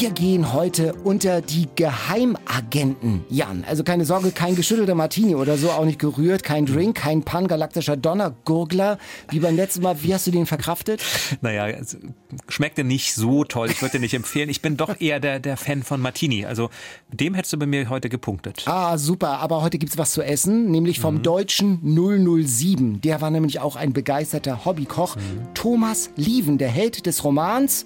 Wir gehen heute unter die Geheimagenten, Jan. Also keine Sorge, kein geschüttelter Martini oder so, auch nicht gerührt, kein Drink, kein pangalaktischer Donnergurgler. Wie beim letzten Mal, wie hast du den verkraftet? Naja, es schmeckte nicht so toll. Ich würde dir nicht empfehlen. Ich bin doch eher der, der Fan von Martini. Also dem hättest du bei mir heute gepunktet. Ah, super. Aber heute gibt's was zu essen, nämlich vom mhm. deutschen 007. Der war nämlich auch ein begeisterter Hobbykoch. Mhm. Thomas Lieven, der Held des Romans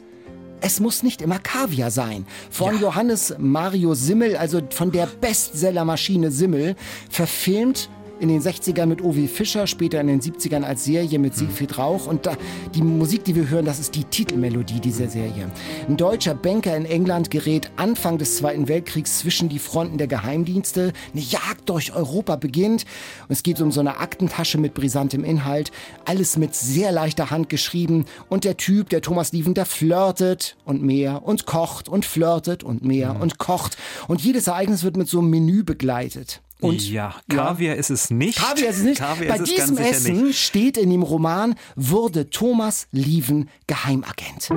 es muss nicht immer Kaviar sein. Von ja. Johannes Mario Simmel, also von der Bestsellermaschine Simmel, verfilmt in den 60ern mit Ovi Fischer, später in den 70ern als Serie mit Siegfried Rauch. Und da, die Musik, die wir hören, das ist die Titelmelodie dieser Serie. Ein deutscher Banker in England gerät Anfang des Zweiten Weltkriegs zwischen die Fronten der Geheimdienste. Eine Jagd durch Europa beginnt. Und es geht um so eine Aktentasche mit brisantem Inhalt. Alles mit sehr leichter Hand geschrieben. Und der Typ, der Thomas Lieven, der flirtet und mehr und kocht und flirtet und mehr mhm. und kocht. Und jedes Ereignis wird mit so einem Menü begleitet. Und ja, Kaviar ja, ist es nicht. Kaviar ist es nicht. Kaviar Bei diesem Essen nicht. steht in dem Roman, wurde Thomas Lieven Geheimagent.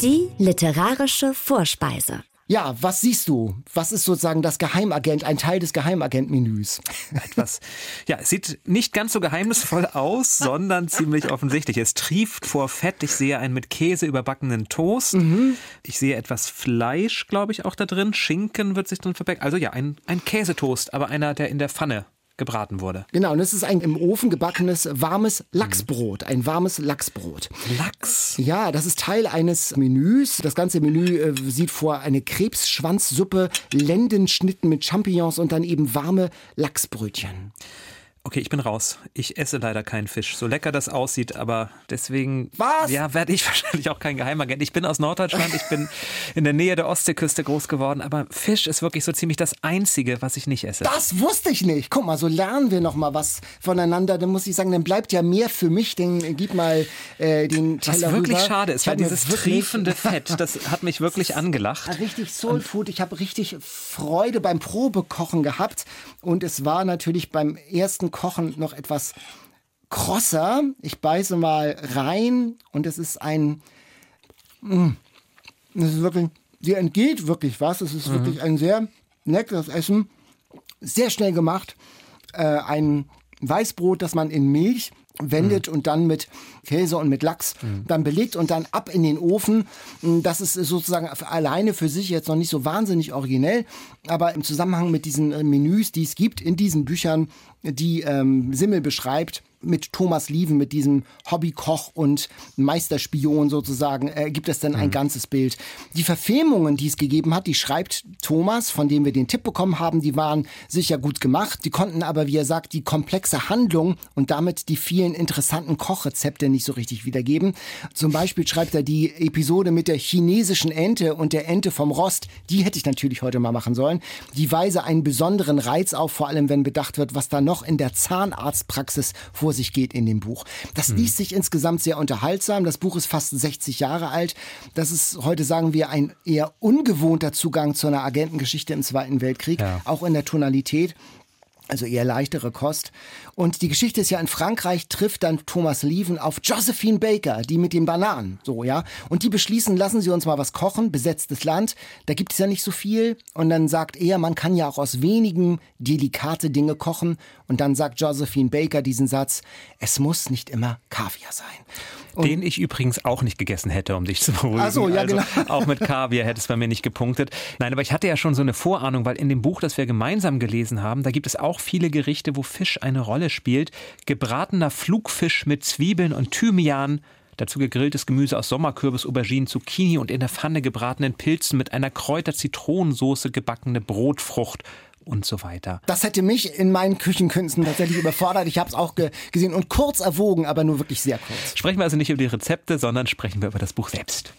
Die literarische Vorspeise. Ja, was siehst du? Was ist sozusagen das Geheimagent, ein Teil des Geheimagent-Menüs? Etwas. Ja, es sieht nicht ganz so geheimnisvoll aus, sondern ziemlich offensichtlich. Es trieft vor Fett. Ich sehe einen mit Käse überbackenen Toast. Mhm. Ich sehe etwas Fleisch, glaube ich, auch da drin. Schinken wird sich drin verbecken. Also ja, ein, ein Käsetoast, aber einer, der in der Pfanne gebraten wurde. Genau, und es ist ein im Ofen gebackenes warmes Lachsbrot, ein warmes Lachsbrot. Lachs? Ja, das ist Teil eines Menüs. Das ganze Menü äh, sieht vor eine Krebsschwanzsuppe, Lendenschnitten mit Champignons und dann eben warme Lachsbrötchen. Okay, ich bin raus. Ich esse leider keinen Fisch. So lecker das aussieht, aber deswegen Was? ja, werde ich wahrscheinlich auch kein Geheimagent. Ich bin aus Norddeutschland, ich bin in der Nähe der Ostseeküste groß geworden, aber Fisch ist wirklich so ziemlich das einzige, was ich nicht esse. Das wusste ich nicht. Guck mal, so lernen wir noch mal was voneinander. Dann muss ich sagen, dann bleibt ja mehr für mich. Den gib mal äh, den Teller Was wirklich rüber. schade ist, weil dieses triefende Fett, das hat mich wirklich angelacht. Richtig Soul Food. Ich habe richtig Freude beim Probekochen gehabt und es war natürlich beim ersten Kochen noch etwas krosser. Ich beiße mal rein und es ist ein. Mm, es ist wirklich. Dir entgeht wirklich was. Es ist mhm. wirklich ein sehr leckeres Essen. Sehr schnell gemacht. Äh, ein Weißbrot, das man in Milch wendet mhm. und dann mit Käse und mit Lachs mhm. dann belegt und dann ab in den Ofen. Das ist sozusagen alleine für sich jetzt noch nicht so wahnsinnig originell, aber im Zusammenhang mit diesen äh, Menüs, die es gibt in diesen Büchern, die ähm, Simmel beschreibt, mit Thomas Lieven, mit diesem Hobbykoch und Meisterspion sozusagen, äh, gibt es dann ein mhm. ganzes Bild. Die Verfilmungen, die es gegeben hat, die schreibt Thomas, von dem wir den Tipp bekommen haben, die waren sicher gut gemacht. Die konnten aber, wie er sagt, die komplexe Handlung und damit die vielen interessanten Kochrezepte nicht so richtig wiedergeben. Zum Beispiel schreibt er die Episode mit der chinesischen Ente und der Ente vom Rost. Die hätte ich natürlich heute mal machen sollen. Die weise einen besonderen Reiz auf, vor allem wenn bedacht wird, was da noch in der Zahnarztpraxis vor vor sich geht in dem Buch. Das liest sich insgesamt sehr unterhaltsam. Das Buch ist fast 60 Jahre alt. Das ist heute, sagen wir, ein eher ungewohnter Zugang zu einer Agentengeschichte im Zweiten Weltkrieg, ja. auch in der Tonalität also eher leichtere Kost. Und die Geschichte ist ja in Frankreich trifft dann Thomas Lieven auf Josephine Baker, die mit den Bananen, so, ja. Und die beschließen, lassen Sie uns mal was kochen, besetztes Land, da gibt es ja nicht so viel. Und dann sagt er, man kann ja auch aus wenigen delikate Dinge kochen. Und dann sagt Josephine Baker diesen Satz, es muss nicht immer Kaviar sein. Und Den ich übrigens auch nicht gegessen hätte, um dich zu beruhigen. Ach so, ja, also, genau. Auch mit Kaviar hätte es bei mir nicht gepunktet. Nein, aber ich hatte ja schon so eine Vorahnung, weil in dem Buch, das wir gemeinsam gelesen haben, da gibt es auch viele Gerichte, wo Fisch eine Rolle spielt. Gebratener Flugfisch mit Zwiebeln und Thymian, Dazu gegrilltes Gemüse aus Sommerkürbis, Auberginen, Zucchini und in der Pfanne gebratenen Pilzen mit einer Kräuter-Zitronensoße gebackene Brotfrucht und so weiter. Das hätte mich in meinen Küchenkünsten tatsächlich überfordert. Ich habe es auch ge gesehen und kurz erwogen, aber nur wirklich sehr kurz. Sprechen wir also nicht über die Rezepte, sondern sprechen wir über das Buch selbst.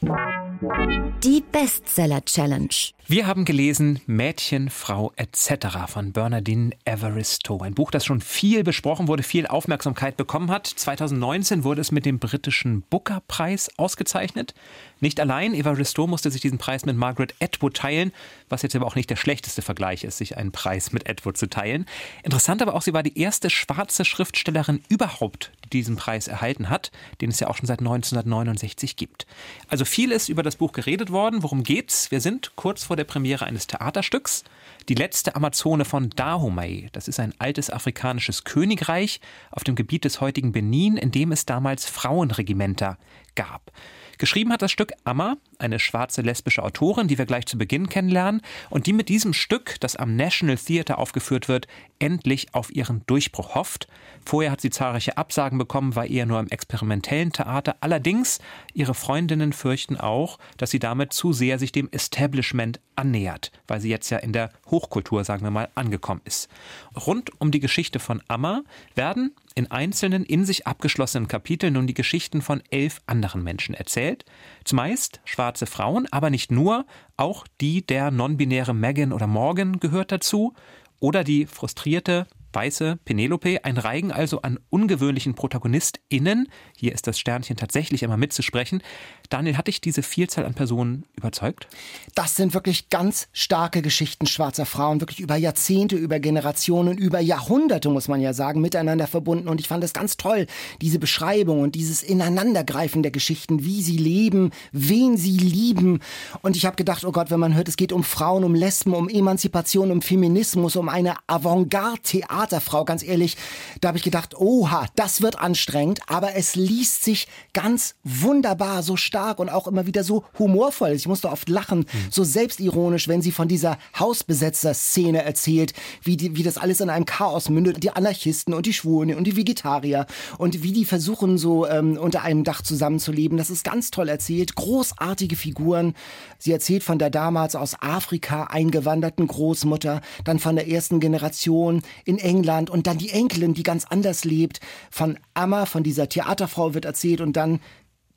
Die Bestseller Challenge. Wir haben gelesen Mädchen, Frau etc. von Bernardine Evaristo. Ein Buch, das schon viel besprochen wurde, viel Aufmerksamkeit bekommen hat. 2019 wurde es mit dem britischen Booker-Preis ausgezeichnet. Nicht allein, Evaristo musste sich diesen Preis mit Margaret Atwood teilen, was jetzt aber auch nicht der schlechteste Vergleich ist, sich einen Preis mit Atwood zu teilen. Interessant aber auch, sie war die erste schwarze Schriftstellerin überhaupt, die diesen Preis erhalten hat, den es ja auch schon seit 1969 gibt. Also viel ist über das Buch geredet worden. Worum geht's? Wir sind kurz vor der Premiere eines Theaterstücks. Die letzte Amazone von Dahomey. Das ist ein altes afrikanisches Königreich auf dem Gebiet des heutigen Benin, in dem es damals Frauenregimenter gab. Geschrieben hat das Stück Amma, eine schwarze lesbische Autorin, die wir gleich zu Beginn kennenlernen und die mit diesem Stück, das am National Theatre aufgeführt wird, endlich auf ihren Durchbruch hofft. Vorher hat sie zahlreiche Absagen bekommen, war eher nur im experimentellen Theater. Allerdings, ihre Freundinnen fürchten auch, dass sie damit zu sehr sich dem Establishment annähert, weil sie jetzt ja in der Hochkultur, sagen wir mal, angekommen ist. Rund um die Geschichte von Amma werden in einzelnen, in sich abgeschlossenen Kapiteln nun die Geschichten von elf anderen Menschen erzählt. Zumeist schwarze Frauen, aber nicht nur, auch die der non-binäre Megan oder Morgan gehört dazu oder die frustrierte weiße Penelope, ein Reigen also an ungewöhnlichen ProtagonistInnen. Hier ist das Sternchen tatsächlich immer mitzusprechen. Daniel, hat dich diese Vielzahl an Personen überzeugt? Das sind wirklich ganz starke Geschichten schwarzer Frauen, wirklich über Jahrzehnte, über Generationen, über Jahrhunderte, muss man ja sagen, miteinander verbunden. Und ich fand es ganz toll, diese Beschreibung und dieses Ineinandergreifen der Geschichten, wie sie leben, wen sie lieben. Und ich habe gedacht, oh Gott, wenn man hört, es geht um Frauen, um Lesben, um Emanzipation, um Feminismus, um eine Avantgarde-Theaterfrau, ganz ehrlich, da habe ich gedacht, oha, das wird anstrengend, aber es liest sich ganz wunderbar, so stark stark und auch immer wieder so humorvoll. Ich musste oft lachen, mhm. so selbstironisch, wenn sie von dieser Hausbesetzer-Szene erzählt, wie, die, wie das alles in einem Chaos mündet. Die Anarchisten und die Schwulen und die Vegetarier und wie die versuchen, so ähm, unter einem Dach zusammenzuleben. Das ist ganz toll erzählt. Großartige Figuren. Sie erzählt von der damals aus Afrika eingewanderten Großmutter, dann von der ersten Generation in England und dann die Enkelin, die ganz anders lebt. Von Amma, von dieser Theaterfrau wird erzählt und dann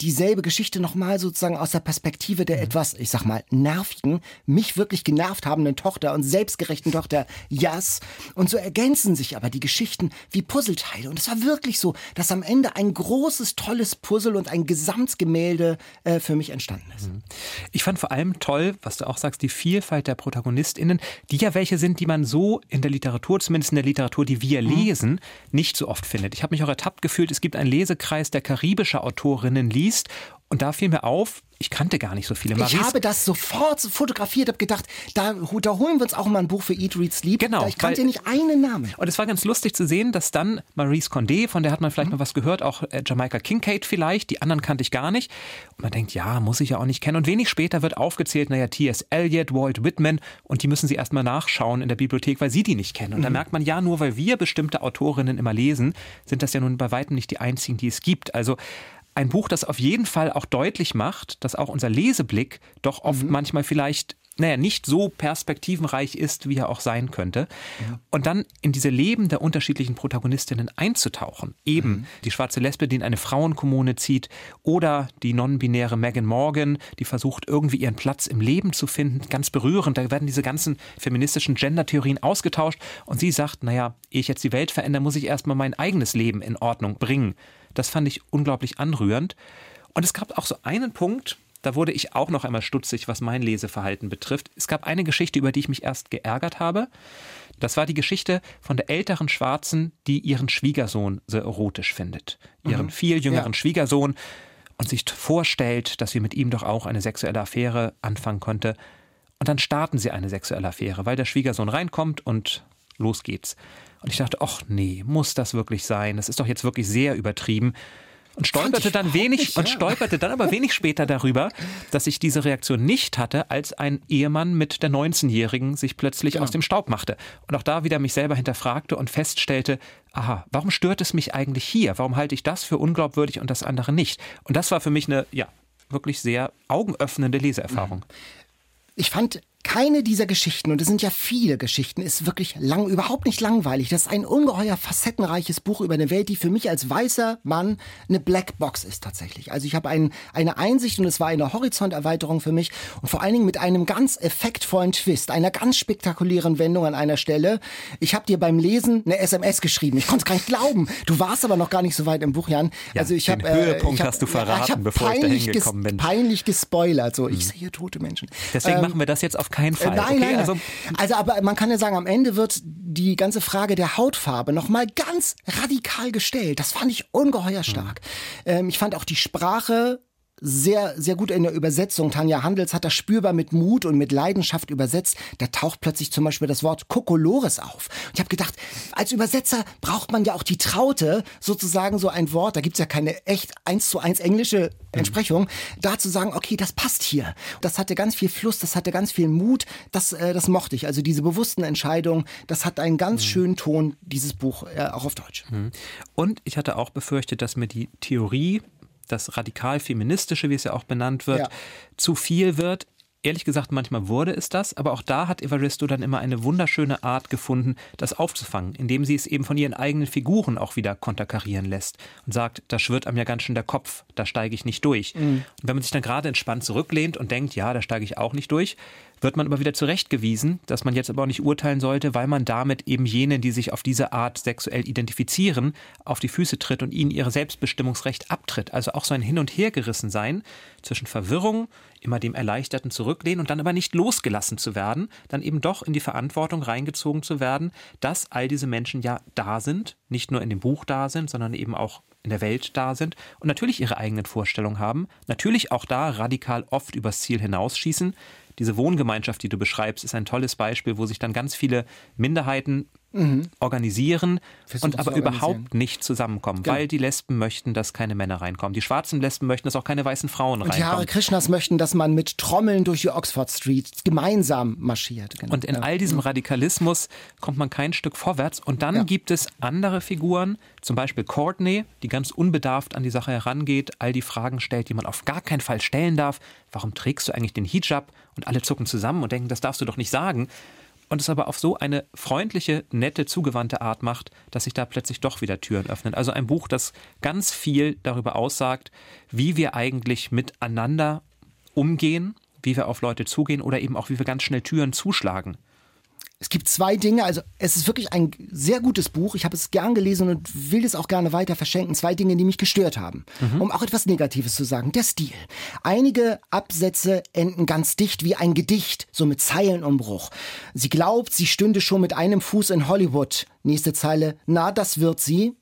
dieselbe Geschichte nochmal sozusagen aus der Perspektive der mhm. etwas, ich sag mal, nervigen, mich wirklich genervt habenden Tochter und selbstgerechten Tochter Jas. Und so ergänzen sich aber die Geschichten wie Puzzleteile. Und es war wirklich so, dass am Ende ein großes, tolles Puzzle und ein Gesamtgemälde äh, für mich entstanden ist. Mhm. Ich fand vor allem toll, was du auch sagst, die Vielfalt der ProtagonistInnen, die ja welche sind, die man so in der Literatur, zumindest in der Literatur, die wir mhm. lesen, nicht so oft findet. Ich habe mich auch ertappt gefühlt, es gibt einen Lesekreis, der karibische Autorinnen liest liest. Und da fiel mir auf, ich kannte gar nicht so viele. Maries ich habe das sofort fotografiert, habe gedacht, da, da, holen wir uns auch mal ein Buch für Eat, Read, Sleep. Genau. Ich kannte weil, nicht einen Namen. Und es war ganz lustig zu sehen, dass dann Maurice Condé, von der hat man vielleicht mhm. mal was gehört, auch äh, Jamaika Kincaid vielleicht, die anderen kannte ich gar nicht. Und man denkt, ja, muss ich ja auch nicht kennen. Und wenig später wird aufgezählt, naja, T.S. Eliot, Walt Whitman und die müssen sie erstmal nachschauen in der Bibliothek, weil sie die nicht kennen. Und mhm. da merkt man, ja, nur weil wir bestimmte Autorinnen immer lesen, sind das ja nun bei weitem nicht die einzigen, die es gibt. Also ein Buch, das auf jeden Fall auch deutlich macht, dass auch unser Leseblick doch oft mhm. manchmal vielleicht naja, nicht so perspektivenreich ist, wie er auch sein könnte. Ja. Und dann in diese Leben der unterschiedlichen Protagonistinnen einzutauchen. Eben mhm. die schwarze Lesbe, die in eine Frauenkommune zieht, oder die non-binäre Megan Morgan, die versucht, irgendwie ihren Platz im Leben zu finden. Ganz berührend. Da werden diese ganzen feministischen Gender-Theorien ausgetauscht. Und sie sagt, naja, ehe ich jetzt die Welt verändere, muss ich erstmal mein eigenes Leben in Ordnung bringen. Das fand ich unglaublich anrührend. Und es gab auch so einen Punkt, da wurde ich auch noch einmal stutzig, was mein Leseverhalten betrifft. Es gab eine Geschichte, über die ich mich erst geärgert habe. Das war die Geschichte von der älteren Schwarzen, die ihren Schwiegersohn sehr erotisch findet. Ihren mhm. viel jüngeren ja. Schwiegersohn und sich vorstellt, dass sie mit ihm doch auch eine sexuelle Affäre anfangen konnte. Und dann starten sie eine sexuelle Affäre, weil der Schwiegersohn reinkommt und los geht's. Und ich dachte, ach nee, muss das wirklich sein? Das ist doch jetzt wirklich sehr übertrieben. Und stolperte dann wenig nicht, ja. und stolperte dann aber wenig später darüber, dass ich diese Reaktion nicht hatte, als ein Ehemann mit der 19-Jährigen sich plötzlich genau. aus dem Staub machte. Und auch da wieder mich selber hinterfragte und feststellte, aha, warum stört es mich eigentlich hier? Warum halte ich das für unglaubwürdig und das andere nicht? Und das war für mich eine, ja, wirklich sehr augenöffnende Leseerfahrung. Ich fand keine dieser Geschichten, und es sind ja viele Geschichten, ist wirklich lang, überhaupt nicht langweilig. Das ist ein ungeheuer facettenreiches Buch über eine Welt, die für mich als weißer Mann eine Blackbox ist tatsächlich. Also ich habe ein, eine Einsicht und es war eine Horizonterweiterung für mich und vor allen Dingen mit einem ganz effektvollen Twist, einer ganz spektakulären Wendung an einer Stelle. Ich habe dir beim Lesen eine SMS geschrieben. Ich konnte es gar nicht glauben. Du warst aber noch gar nicht so weit im Buch, Jan. Ja, also ich habe Höhepunkt äh, ich hab, hast du verraten, ich bevor ich dahin gekommen bin. Peinlich gespoilert. So, ich sehe tote Menschen. Deswegen Ähm, machen wir das jetzt auf keinen Fall. äh, Nein, okay? nein, Also, also, also aber man kann ja sagen, am Ende wird die ganze Frage der Hautfarbe nochmal ganz radikal gestellt. Das fand ich ungeheuer stark. Ähm, ich fand auch die Sprache sehr, sehr gut in der Übersetzung. Tanja Handels hat das spürbar mit Mut und mit Leidenschaft übersetzt. Da taucht plötzlich zum Beispiel das Wort Kokolores auf. Und ich habe gedacht, als Übersetzer braucht man ja auch die Traute, sozusagen so ein Wort, da gibt's ja keine echt eins zu eins englische Entsprechung, da zu sagen, okay, das passt hier. Das hatte ganz viel Fluss, das hatte ganz viel Mut, das, äh, das mochte ich. Also diese bewussten Entscheidungen, das hat einen ganz schönen Ton, dieses Buch, äh, auch auf Deutsch. Und ich hatte auch befürchtet, dass mir die Theorie, das radikal-feministische, wie es ja auch benannt wird, Ja. zu viel wird. Ehrlich gesagt, manchmal wurde es das, aber auch da hat Evaristo dann immer eine wunderschöne Art gefunden, das aufzufangen, indem sie es eben von ihren eigenen Figuren auch wieder konterkarieren lässt und sagt, da schwirrt einem ja ganz schön der Kopf, da steige ich nicht durch. Und wenn man sich dann gerade entspannt zurücklehnt und denkt, ja, da steige ich auch nicht durch, wird man aber wieder zurechtgewiesen, dass man jetzt aber auch nicht urteilen sollte, weil man damit eben jenen, die sich auf diese Art sexuell identifizieren, auf die Füße tritt und ihnen ihr Selbstbestimmungsrecht abtritt. Also auch so ein Hin- und Hergerissen sein zwischen Verwirrung, immer dem Erleichterten zurücklehnen und dann aber nicht losgelassen zu werden, dann eben doch in die Verantwortung reingezogen zu werden, dass all diese Menschen ja da sind, nicht nur in dem Buch da sind, sondern eben auch in der Welt da sind und natürlich ihre eigenen Vorstellungen haben, natürlich auch da radikal oft übers Ziel hinausschießen. Diese Wohngemeinschaft, die du beschreibst, ist ein tolles Beispiel, wo sich dann ganz viele Minderheiten organisieren Versuchen und aber überhaupt nicht zusammenkommen, Genau. weil die Lesben möchten, dass keine Männer reinkommen. Die schwarzen Lesben möchten, dass auch keine weißen Frauen Und die Hare reinkommen. Krishnas möchten, dass man mit Trommeln durch die Oxford Street gemeinsam marschiert. Genau. Und in all diesem Radikalismus kommt man kein Stück vorwärts. Und dann Ja. gibt es andere Figuren, zum Beispiel Courtney, die ganz unbedarft an die Sache herangeht, all die Fragen stellt, die man auf gar keinen Fall stellen darf. Warum trägst du eigentlich den Hijab? Und alle zucken zusammen und denken, das darfst du doch nicht sagen. Und es aber auf so eine freundliche, nette, zugewandte Art macht, dass sich da plötzlich doch wieder Türen öffnen. Also ein Buch, das ganz viel darüber aussagt, wie wir eigentlich miteinander umgehen, wie wir auf Leute zugehen oder eben auch, wie wir ganz schnell Türen zuschlagen. Es gibt zwei Dinge, also es ist wirklich ein sehr gutes Buch. Ich habe es gern gelesen und will es auch gerne weiter verschenken. Zwei Dinge, die mich gestört haben. Um auch etwas Negatives zu sagen. Der Stil. Einige Absätze enden ganz dicht wie ein Gedicht, so mit Zeilenumbruch. Sie glaubt, sie stünde schon mit einem Fuß in Hollywood. Nächste Zeile, na, das wird sie.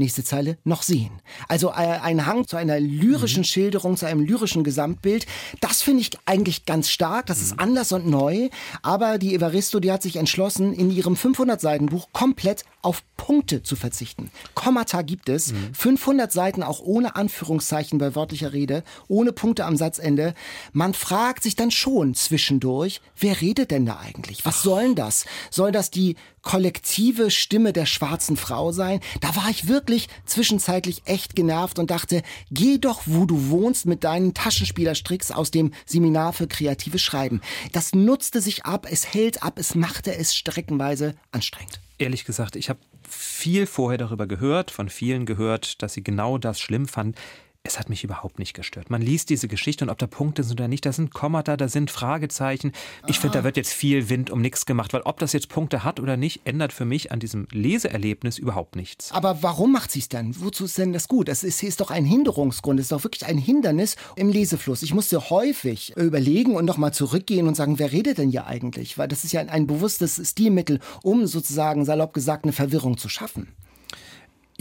Nächste Zeile, noch sehen. Also äh, ein Hang zu einer lyrischen Schilderung, zu einem lyrischen Gesamtbild. Das finde ich eigentlich ganz stark. Das ist anders und neu. Aber die Evaristo, die hat sich entschlossen, in ihrem 500-Seiten-Buch komplett auf Punkte zu verzichten. Kommata gibt es. 500 Seiten auch ohne Anführungszeichen bei wörtlicher Rede, ohne Punkte am Satzende. Man fragt sich dann schon zwischendurch, wer redet denn da eigentlich? Was soll denn das? Soll das die kollektive Stimme der schwarzen Frau sein? Da war ich wirklich zwischenzeitlich echt genervt und dachte, geh doch, wo du wohnst mit deinen Taschenspielerstricks aus dem Seminar für kreatives Schreiben. Das nutzte sich ab, es hält ab, es machte es streckenweise anstrengend. Ehrlich gesagt, ich habe viel vorher darüber gehört, von vielen gehört, dass sie genau das schlimm fanden. Es hat mich überhaupt nicht gestört. Man liest diese Geschichte und ob da Punkte sind oder nicht, da sind Kommata, da sind Fragezeichen. Ich finde, da wird jetzt viel Wind um nichts gemacht, weil ob das jetzt Punkte hat oder nicht, ändert für mich an diesem Leseerlebnis überhaupt nichts. Aber warum macht sie es denn? Wozu ist denn das gut? Es ist, ist doch ein Hinderungsgrund, es ist doch wirklich ein Hindernis im Lesefluss. Ich musste häufig überlegen und nochmal zurückgehen und sagen, wer redet denn hier eigentlich? Weil das ist ja ein, ein bewusstes Stilmittel, um sozusagen salopp gesagt eine Verwirrung zu schaffen.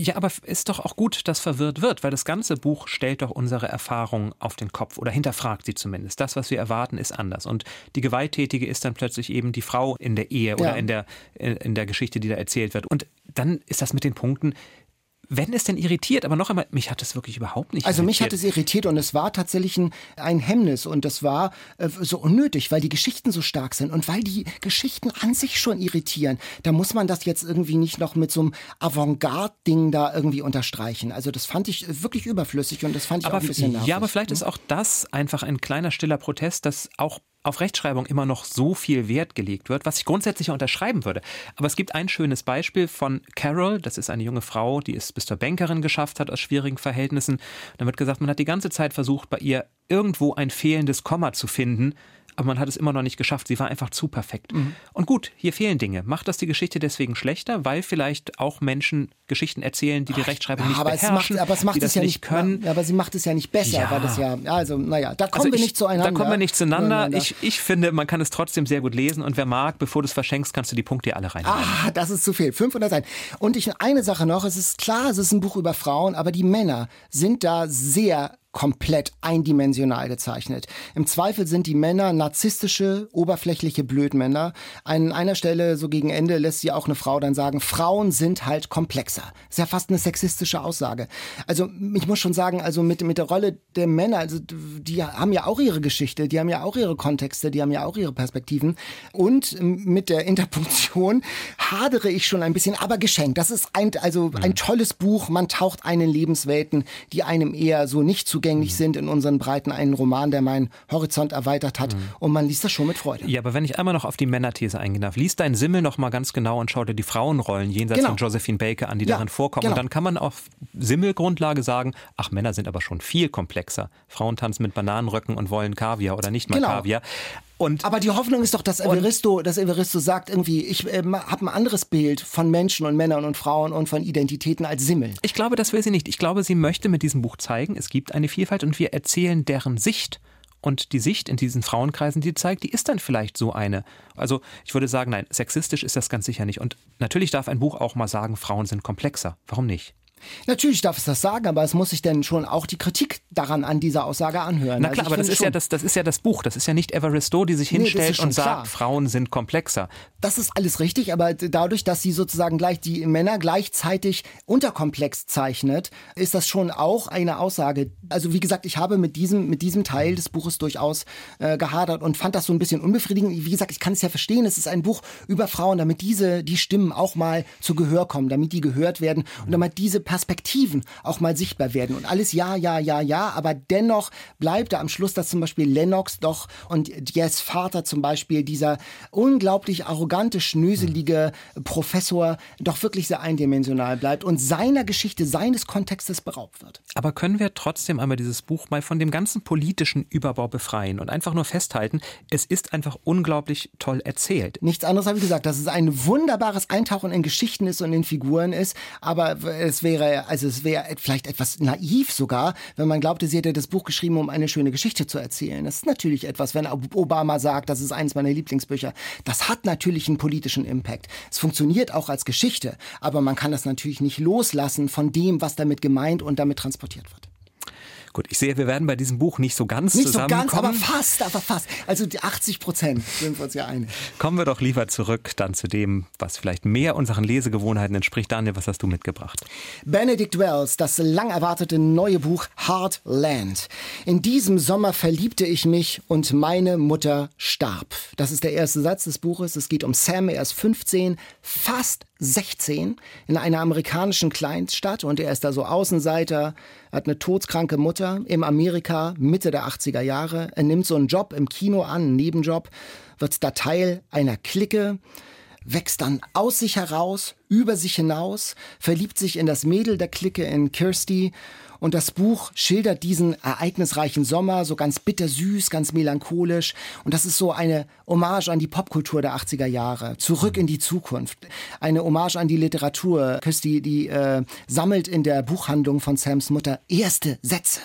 Ja, aber ist doch auch gut, dass verwirrt wird, weil das ganze Buch stellt doch unsere Erfahrungen auf den Kopf oder hinterfragt sie zumindest. Das, was wir erwarten, ist anders. Und die Gewalttätige ist dann plötzlich eben die Frau in der Ehe oder Ja. in, der, in der Geschichte, die da erzählt wird. Und dann ist das mit den Punkten, wenn es denn irritiert, aber noch einmal, mich hat es wirklich überhaupt nicht Also mich hat irritiert. es irritiert und es war tatsächlich ein, ein Hemmnis und das war äh, so unnötig, weil die Geschichten so stark sind und weil die Geschichten an sich schon irritieren. Da muss man das jetzt irgendwie nicht noch mit so einem Avantgarde-Ding da irgendwie unterstreichen. Also das fand ich äh, wirklich überflüssig und das fand ich aber, auch ein bisschen nervig. ja, aber vielleicht ist auch das einfach ein kleiner stiller Protest, dass auch auf Rechtschreibung immer noch so viel Wert gelegt wird, was ich grundsätzlich unterschreiben würde. Aber es gibt ein schönes Beispiel von Carol, das ist eine junge Frau, die es bis zur Bankerin geschafft hat aus schwierigen Verhältnissen. Da wird gesagt, man hat die ganze Zeit versucht, bei ihr irgendwo ein fehlendes Komma zu finden aber man hat es immer noch nicht geschafft. Sie war einfach zu perfekt. Mhm. Und gut, hier fehlen Dinge. Macht das die Geschichte deswegen schlechter, weil vielleicht auch Menschen Geschichten erzählen, die die Rechtschreibung Ach, nicht aber beherrschen, es macht, aber es macht es ja nicht können. Ja, aber sie macht es ja nicht besser, ja. weil das ja, also naja, da kommen also wir nicht zueinander. Da kommen wir nicht zueinander. Ich, ich finde, man kann es trotzdem sehr gut lesen und wer mag, bevor du es verschenkst, kannst du die Punkte alle rein. Ah, das ist zu viel. 500 Seiten. Und ich, eine Sache noch, es ist klar, es ist ein Buch über Frauen, aber die Männer sind da sehr komplett eindimensional gezeichnet. Im Zweifel sind die Männer narzisstische, oberflächliche Blödmänner. An einer Stelle, so gegen Ende, lässt sie auch eine Frau dann sagen, Frauen sind halt komplexer. Das ist ja fast eine sexistische Aussage. Also ich muss schon sagen, also mit, mit der Rolle der Männer, also die haben ja auch ihre Geschichte, die haben ja auch ihre Kontexte, die haben ja auch ihre Perspektiven. Und mit der Interpunktion hadere ich schon ein bisschen, aber geschenkt. Das ist ein, also ein mhm. tolles Buch. Man taucht ein in Lebenswelten, die einem eher so nicht zu zugänglich mhm. sind in unseren Breiten. Einen Roman, der meinen Horizont erweitert hat. Mhm. Und man liest das schon mit Freude. Ja, aber wenn ich einmal noch auf die Männerthese eingehen darf, liest dein Simmel noch mal ganz genau und schau dir die Frauenrollen jenseits genau. von Josephine Baker an, die ja, darin vorkommen. Genau. Und dann kann man auf Simmelgrundlage sagen, ach, Männer sind aber schon viel komplexer. Frauen tanzen mit Bananenröcken und wollen Kaviar oder nicht mal genau. Kaviar. Und aber die Hoffnung ist doch, dass Evaristo, dass Evaristo sagt irgendwie, ich äh, habe ein anderes Bild von Menschen und Männern und Frauen und von Identitäten als Simmel. Ich glaube, das will sie nicht. Ich glaube, sie möchte mit diesem Buch zeigen, es gibt eine Vielfalt und wir erzählen deren Sicht. Und die Sicht in diesen Frauenkreisen, die zeigt, die ist dann vielleicht so eine. Also ich würde sagen, nein, sexistisch ist das ganz sicher nicht. Und natürlich darf ein Buch auch mal sagen, Frauen sind komplexer. Warum nicht? Natürlich darf es das sagen, aber es muss sich denn schon auch die Kritik daran an dieser Aussage anhören. Na klar, also aber das ist, ja das, das ist ja das Buch. Das ist ja nicht Everest die sich hinstellt nee, und sagt, klar. Frauen sind komplexer. Das ist alles richtig, aber dadurch, dass sie sozusagen gleich die Männer gleichzeitig unterkomplex zeichnet, ist das schon auch eine Aussage. Also wie gesagt, ich habe mit diesem, mit diesem Teil des Buches durchaus äh, gehadert und fand das so ein bisschen unbefriedigend. Wie gesagt, ich kann es ja verstehen, es ist ein Buch über Frauen, damit diese, die Stimmen auch mal zu Gehör kommen, damit die gehört werden und damit diese Perspektiven auch mal sichtbar werden. Und alles ja, ja, ja, ja, aber dennoch bleibt da am Schluss, dass zum Beispiel Lennox doch und Jess Vater zum Beispiel, dieser unglaublich arrogante, schnöselige Professor, doch wirklich sehr eindimensional bleibt und seiner Geschichte, seines Kontextes beraubt wird. Aber können wir trotzdem einmal dieses Buch mal von dem ganzen politischen Überbau befreien und einfach nur festhalten, es ist einfach unglaublich toll erzählt. Nichts anderes habe ich gesagt, dass es ein wunderbares Eintauchen in Geschichten ist und in Figuren ist, aber es wäre wäre, also es wäre vielleicht etwas naiv sogar, wenn man glaubte, sie hätte das Buch geschrieben, um eine schöne Geschichte zu erzählen. Das ist natürlich etwas, wenn Obama sagt, das ist eines meiner Lieblingsbücher. Das hat natürlich einen politischen Impact. Es funktioniert auch als Geschichte, aber man kann das natürlich nicht loslassen von dem, was damit gemeint und damit transportiert wird. Gut, ich sehe, wir werden bei diesem Buch nicht so ganz nicht zusammenkommen. Nicht so ganz, aber fast, aber fast. Also die 80 Prozent sind wir uns ja einig. Kommen wir doch lieber zurück dann zu dem, was vielleicht mehr unseren Lesegewohnheiten entspricht. Daniel, was hast du mitgebracht? Benedict Wells, das lang erwartete neue Buch Heartland. In diesem Sommer verliebte ich mich und meine Mutter starb. Das ist der erste Satz des Buches. Es geht um Sam, er ist 15, fast 16 in einer amerikanischen Kleinstadt und er ist da so Außenseiter, hat eine todskranke Mutter im Amerika Mitte der 80er Jahre. Er nimmt so einen Job im Kino an, einen Nebenjob, wird da Teil einer Clique, wächst dann aus sich heraus, über sich hinaus, verliebt sich in das Mädel der Clique in Kirsty und das Buch schildert diesen ereignisreichen Sommer, so ganz bittersüß, ganz melancholisch. Und das ist so eine Hommage an die Popkultur der 80er Jahre. Zurück in die Zukunft. Eine Hommage an die Literatur. Christi, die äh, sammelt in der Buchhandlung von Sams Mutter erste Sätze.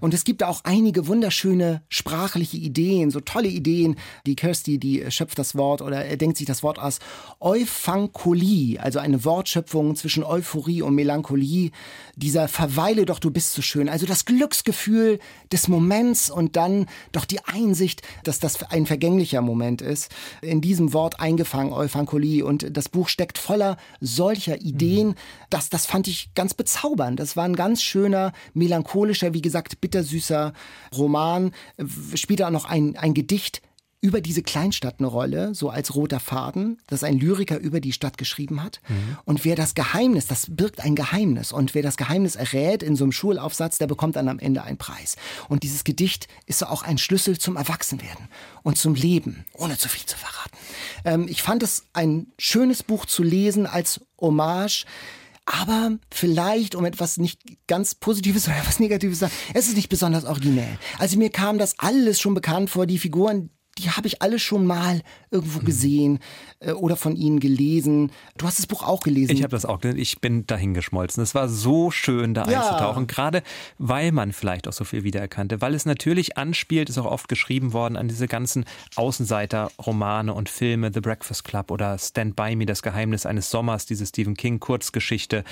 Und es gibt auch einige wunderschöne sprachliche Ideen, so tolle Ideen. Die Kirsty, die schöpft das Wort oder er denkt sich das Wort aus. Euphankolie, also eine Wortschöpfung zwischen Euphorie und Melancholie. Dieser Verweile doch, du bist so schön. Also das Glücksgefühl des Moments und dann doch die Einsicht, dass das ein vergänglicher Moment ist. In diesem Wort eingefangen, Euphankolie. Und das Buch steckt voller solcher Ideen. Mhm. Das, das fand ich ganz bezaubernd. Das war ein ganz schöner, melancholischer, wie gesagt, bittersüßer Roman. Später auch noch ein, ein Gedicht über diese Kleinstadt eine Rolle, so als roter Faden, dass ein Lyriker über die Stadt geschrieben hat. Mhm. Und wer das Geheimnis, das birgt ein Geheimnis. Und wer das Geheimnis errät in so einem Schulaufsatz, der bekommt dann am Ende einen Preis. Und dieses Gedicht ist so auch ein Schlüssel zum Erwachsenwerden und zum Leben, ohne zu viel zu verraten. Ähm, ich fand es ein schönes Buch zu lesen als Hommage aber vielleicht, um etwas nicht ganz Positives oder etwas Negatives zu sagen, es ist nicht besonders originell. Also mir kam das alles schon bekannt vor, die Figuren, die habe ich alle schon mal irgendwo mhm. gesehen äh, oder von Ihnen gelesen. Du hast das Buch auch gelesen. Ich habe das auch gelesen. Ich bin dahin geschmolzen. Es war so schön, da ja. einzutauchen. Gerade weil man vielleicht auch so viel wiedererkannte. Weil es natürlich anspielt, ist auch oft geschrieben worden, an diese ganzen Außenseiter-Romane und Filme, The Breakfast Club oder Stand By Me, das Geheimnis eines Sommers, diese Stephen King-Kurzgeschichte.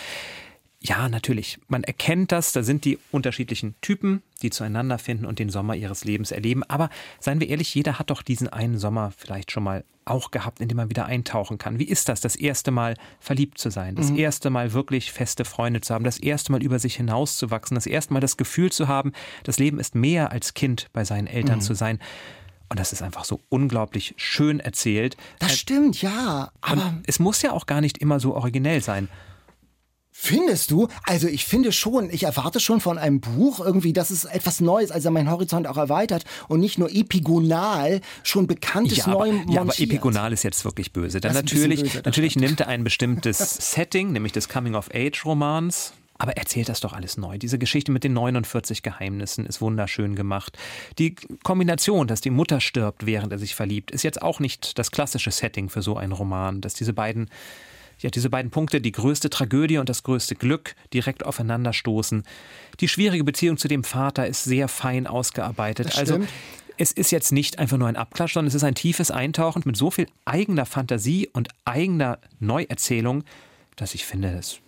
Ja, natürlich. Man erkennt das, da sind die unterschiedlichen Typen, die zueinander finden und den Sommer ihres Lebens erleben. Aber seien wir ehrlich, jeder hat doch diesen einen Sommer vielleicht schon mal auch gehabt, in dem man wieder eintauchen kann. Wie ist das, das erste Mal verliebt zu sein, das mhm. erste Mal wirklich feste Freunde zu haben, das erste Mal über sich hinauszuwachsen, das erste Mal das Gefühl zu haben, das Leben ist mehr als Kind bei seinen Eltern mhm. zu sein. Und das ist einfach so unglaublich schön erzählt. Das stimmt, ja. Aber und es muss ja auch gar nicht immer so originell sein. Findest du? Also ich finde schon, ich erwarte schon von einem Buch irgendwie, dass es etwas Neues, also mein Horizont auch erweitert und nicht nur epigonal schon bekanntes ja, montiert. Ja, aber epigonal ist jetzt wirklich böse. Denn natürlich, böse, natürlich nimmt er ein bestimmtes Setting, nämlich des Coming-of-Age-Romans, aber erzählt das doch alles neu. Diese Geschichte mit den 49 Geheimnissen ist wunderschön gemacht. Die Kombination, dass die Mutter stirbt, während er sich verliebt, ist jetzt auch nicht das klassische Setting für so einen Roman, dass diese beiden ja, diese beiden Punkte, die größte Tragödie und das größte Glück, direkt aufeinanderstoßen. Die schwierige Beziehung zu dem Vater ist sehr fein ausgearbeitet. Das also es ist jetzt nicht einfach nur ein Abklatsch, sondern es ist ein tiefes Eintauchen mit so viel eigener Fantasie und eigener Neuerzählung, dass ich finde, es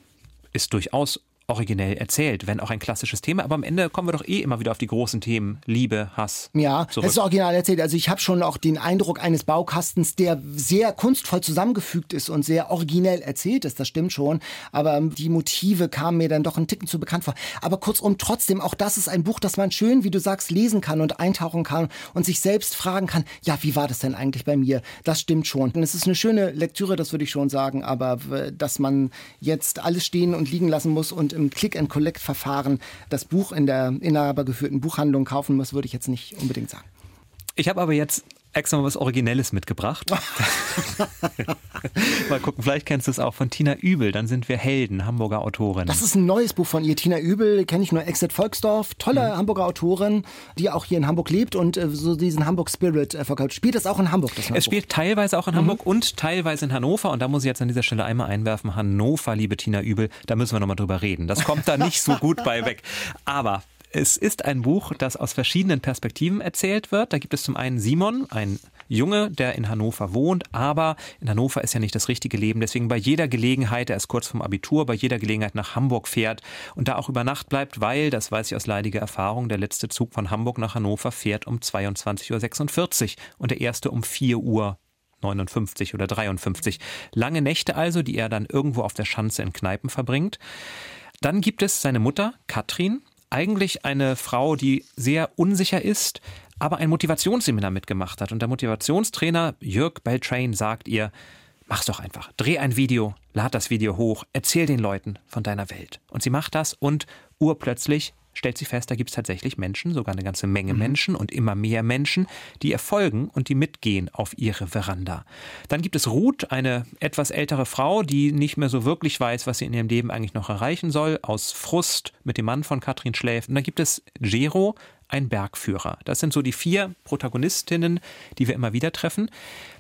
ist durchaus originell erzählt, wenn auch ein klassisches Thema. Aber am Ende kommen wir doch eh immer wieder auf die großen Themen Liebe, Hass. Ja, zurück. es ist original erzählt. Also ich habe schon auch den Eindruck eines Baukastens, der sehr kunstvoll zusammengefügt ist und sehr originell erzählt ist. Das stimmt schon. Aber die Motive kamen mir dann doch ein Ticken zu bekannt vor. Aber kurzum, trotzdem, auch das ist ein Buch, das man schön, wie du sagst, lesen kann und eintauchen kann und sich selbst fragen kann, ja, wie war das denn eigentlich bei mir? Das stimmt schon. Und es ist eine schöne Lektüre, das würde ich schon sagen. Aber dass man jetzt alles stehen und liegen lassen muss und im Click-and-Collect-Verfahren das Buch in der inhabergeführten Buchhandlung kaufen muss, würde ich jetzt nicht unbedingt sagen. Ich habe aber jetzt extra mal was Originelles mitgebracht. mal gucken, vielleicht kennst du es auch von Tina Übel, dann sind wir Helden, Hamburger Autorin. Das ist ein neues Buch von ihr. Tina Übel kenne ich nur Exit Volksdorf, tolle mhm. Hamburger Autorin, die auch hier in Hamburg lebt und äh, so diesen Hamburg Spirit äh, verkauft. Spielt das auch in Hamburg? Das es spielt teilweise auch in mhm. Hamburg und teilweise in Hannover und da muss ich jetzt an dieser Stelle einmal einwerfen, Hannover, liebe Tina Übel, da müssen wir nochmal drüber reden. Das kommt da nicht so gut bei weg. Aber es ist ein Buch, das aus verschiedenen Perspektiven erzählt wird. Da gibt es zum einen Simon, ein Junge, der in Hannover wohnt, aber in Hannover ist ja nicht das richtige Leben. Deswegen bei jeder Gelegenheit, er ist kurz vom Abitur, bei jeder Gelegenheit nach Hamburg fährt und da auch über Nacht bleibt, weil, das weiß ich aus leidiger Erfahrung, der letzte Zug von Hamburg nach Hannover fährt um 22.46 Uhr und der erste um 4 Uhr 59 oder 53. Lange Nächte also, die er dann irgendwo auf der Schanze in Kneipen verbringt. Dann gibt es seine Mutter, Katrin, eigentlich eine Frau, die sehr unsicher ist, aber ein Motivationsseminar mitgemacht hat. Und der Motivationstrainer Jörg Beltrain sagt ihr, mach's doch einfach. Dreh ein Video, lad das Video hoch, erzähl den Leuten von deiner Welt. Und sie macht das und urplötzlich stellt sie fest, da gibt es tatsächlich Menschen, sogar eine ganze Menge mhm. Menschen und immer mehr Menschen, die ihr folgen und die mitgehen auf ihre Veranda. Dann gibt es Ruth, eine etwas ältere Frau, die nicht mehr so wirklich weiß, was sie in ihrem Leben eigentlich noch erreichen soll, aus Frust mit dem Mann von Katrin schläft. Und dann gibt es Gero, ein Bergführer. Das sind so die vier Protagonistinnen, die wir immer wieder treffen.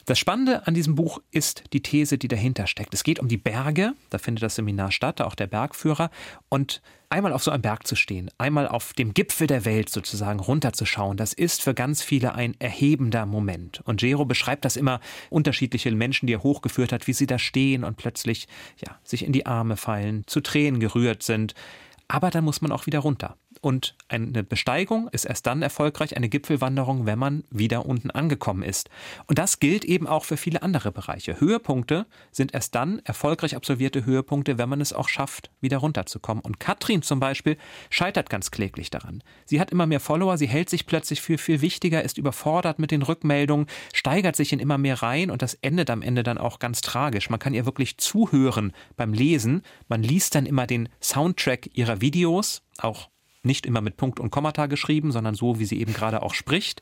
Das Spannende an diesem Buch ist die These, die dahinter steckt. Es geht um die Berge, da findet das Seminar statt, auch der Bergführer. Und einmal auf so einem Berg zu stehen, einmal auf dem Gipfel der Welt sozusagen runterzuschauen, das ist für ganz viele ein erhebender Moment. Und Gero beschreibt das immer unterschiedliche Menschen, die er hochgeführt hat, wie sie da stehen und plötzlich ja, sich in die Arme fallen, zu Tränen gerührt sind. Aber dann muss man auch wieder runter. Und eine Besteigung ist erst dann erfolgreich, eine Gipfelwanderung, wenn man wieder unten angekommen ist. Und das gilt eben auch für viele andere Bereiche. Höhepunkte sind erst dann erfolgreich absolvierte Höhepunkte, wenn man es auch schafft, wieder runterzukommen. Und Katrin zum Beispiel scheitert ganz kläglich daran. Sie hat immer mehr Follower, sie hält sich plötzlich für viel wichtiger, ist überfordert mit den Rückmeldungen, steigert sich in immer mehr rein und das endet am Ende dann auch ganz tragisch. Man kann ihr wirklich zuhören beim Lesen. Man liest dann immer den Soundtrack ihrer Videos, auch nicht immer mit Punkt und Kommata geschrieben, sondern so, wie sie eben gerade auch spricht.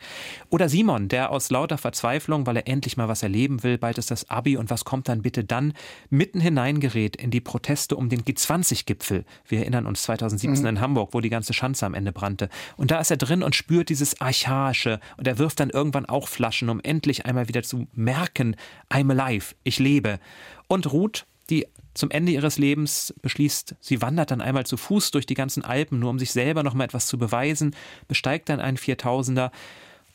Oder Simon, der aus lauter Verzweiflung, weil er endlich mal was erleben will, bald ist das Abi und was kommt dann bitte dann, mitten hineingerät in die Proteste um den G20-Gipfel. Wir erinnern uns 2017 mhm. in Hamburg, wo die ganze Schanze am Ende brannte. Und da ist er drin und spürt dieses Archaische und er wirft dann irgendwann auch Flaschen, um endlich einmal wieder zu merken, I'm alive, ich lebe. Und Ruth, zum Ende ihres Lebens beschließt, sie wandert dann einmal zu Fuß durch die ganzen Alpen, nur um sich selber noch mal etwas zu beweisen, besteigt dann einen Viertausender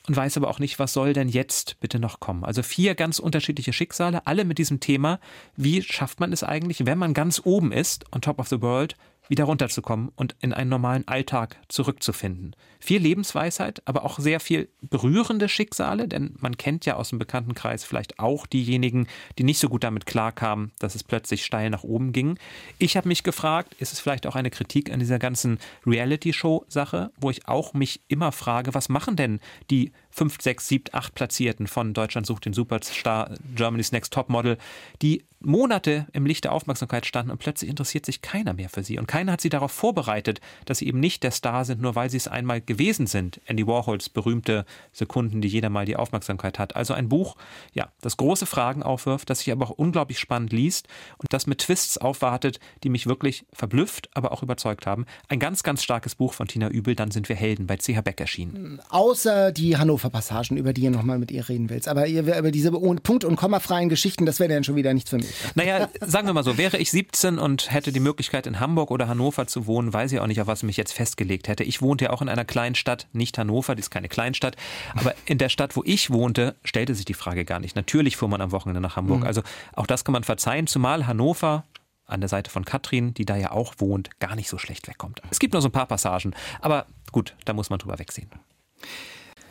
und weiß aber auch nicht, was soll denn jetzt bitte noch kommen. Also vier ganz unterschiedliche Schicksale, alle mit diesem Thema, wie schafft man es eigentlich, wenn man ganz oben ist, on top of the world, wieder runterzukommen und in einen normalen Alltag zurückzufinden. Viel Lebensweisheit, aber auch sehr viel berührende Schicksale, denn man kennt ja aus dem Bekanntenkreis vielleicht auch diejenigen, die nicht so gut damit klarkamen, dass es plötzlich steil nach oben ging. Ich habe mich gefragt, ist es vielleicht auch eine Kritik an dieser ganzen Reality-Show-Sache, wo ich auch mich immer frage, was machen denn die 5, 6, 7, 8 Platzierten von Deutschland sucht den Superstar, Germany's Next Top Model, die Monate im Licht der Aufmerksamkeit standen und plötzlich interessiert sich keiner mehr für sie. Und keiner hat sie darauf vorbereitet, dass sie eben nicht der Star sind, nur weil sie es einmal gewesen sind. Andy Warhols berühmte Sekunden, die jeder mal die Aufmerksamkeit hat. Also ein Buch, ja, das große Fragen aufwirft, das sich aber auch unglaublich spannend liest und das mit Twists aufwartet, die mich wirklich verblüfft, aber auch überzeugt haben. Ein ganz, ganz starkes Buch von Tina Übel, dann sind wir Helden bei CH Beck erschienen. Außer die Hannover-Passagen, über die ihr nochmal mit ihr reden willst. Aber ihr, über diese Punkt- und kommafreien Geschichten, das wäre dann schon wieder nichts für mich. Naja, sagen wir mal so, wäre ich 17 und hätte die Möglichkeit in Hamburg oder Hannover zu wohnen, weiß ich auch nicht, auf was ich mich jetzt festgelegt hätte. Ich wohnte ja auch in einer kleinen Stadt, nicht Hannover, die ist keine Kleinstadt, aber in der Stadt, wo ich wohnte, stellte sich die Frage gar nicht. Natürlich fuhr man am Wochenende nach Hamburg. Mhm. Also auch das kann man verzeihen, zumal Hannover an der Seite von Katrin, die da ja auch wohnt, gar nicht so schlecht wegkommt. Es gibt nur so ein paar Passagen, aber gut, da muss man drüber wegsehen.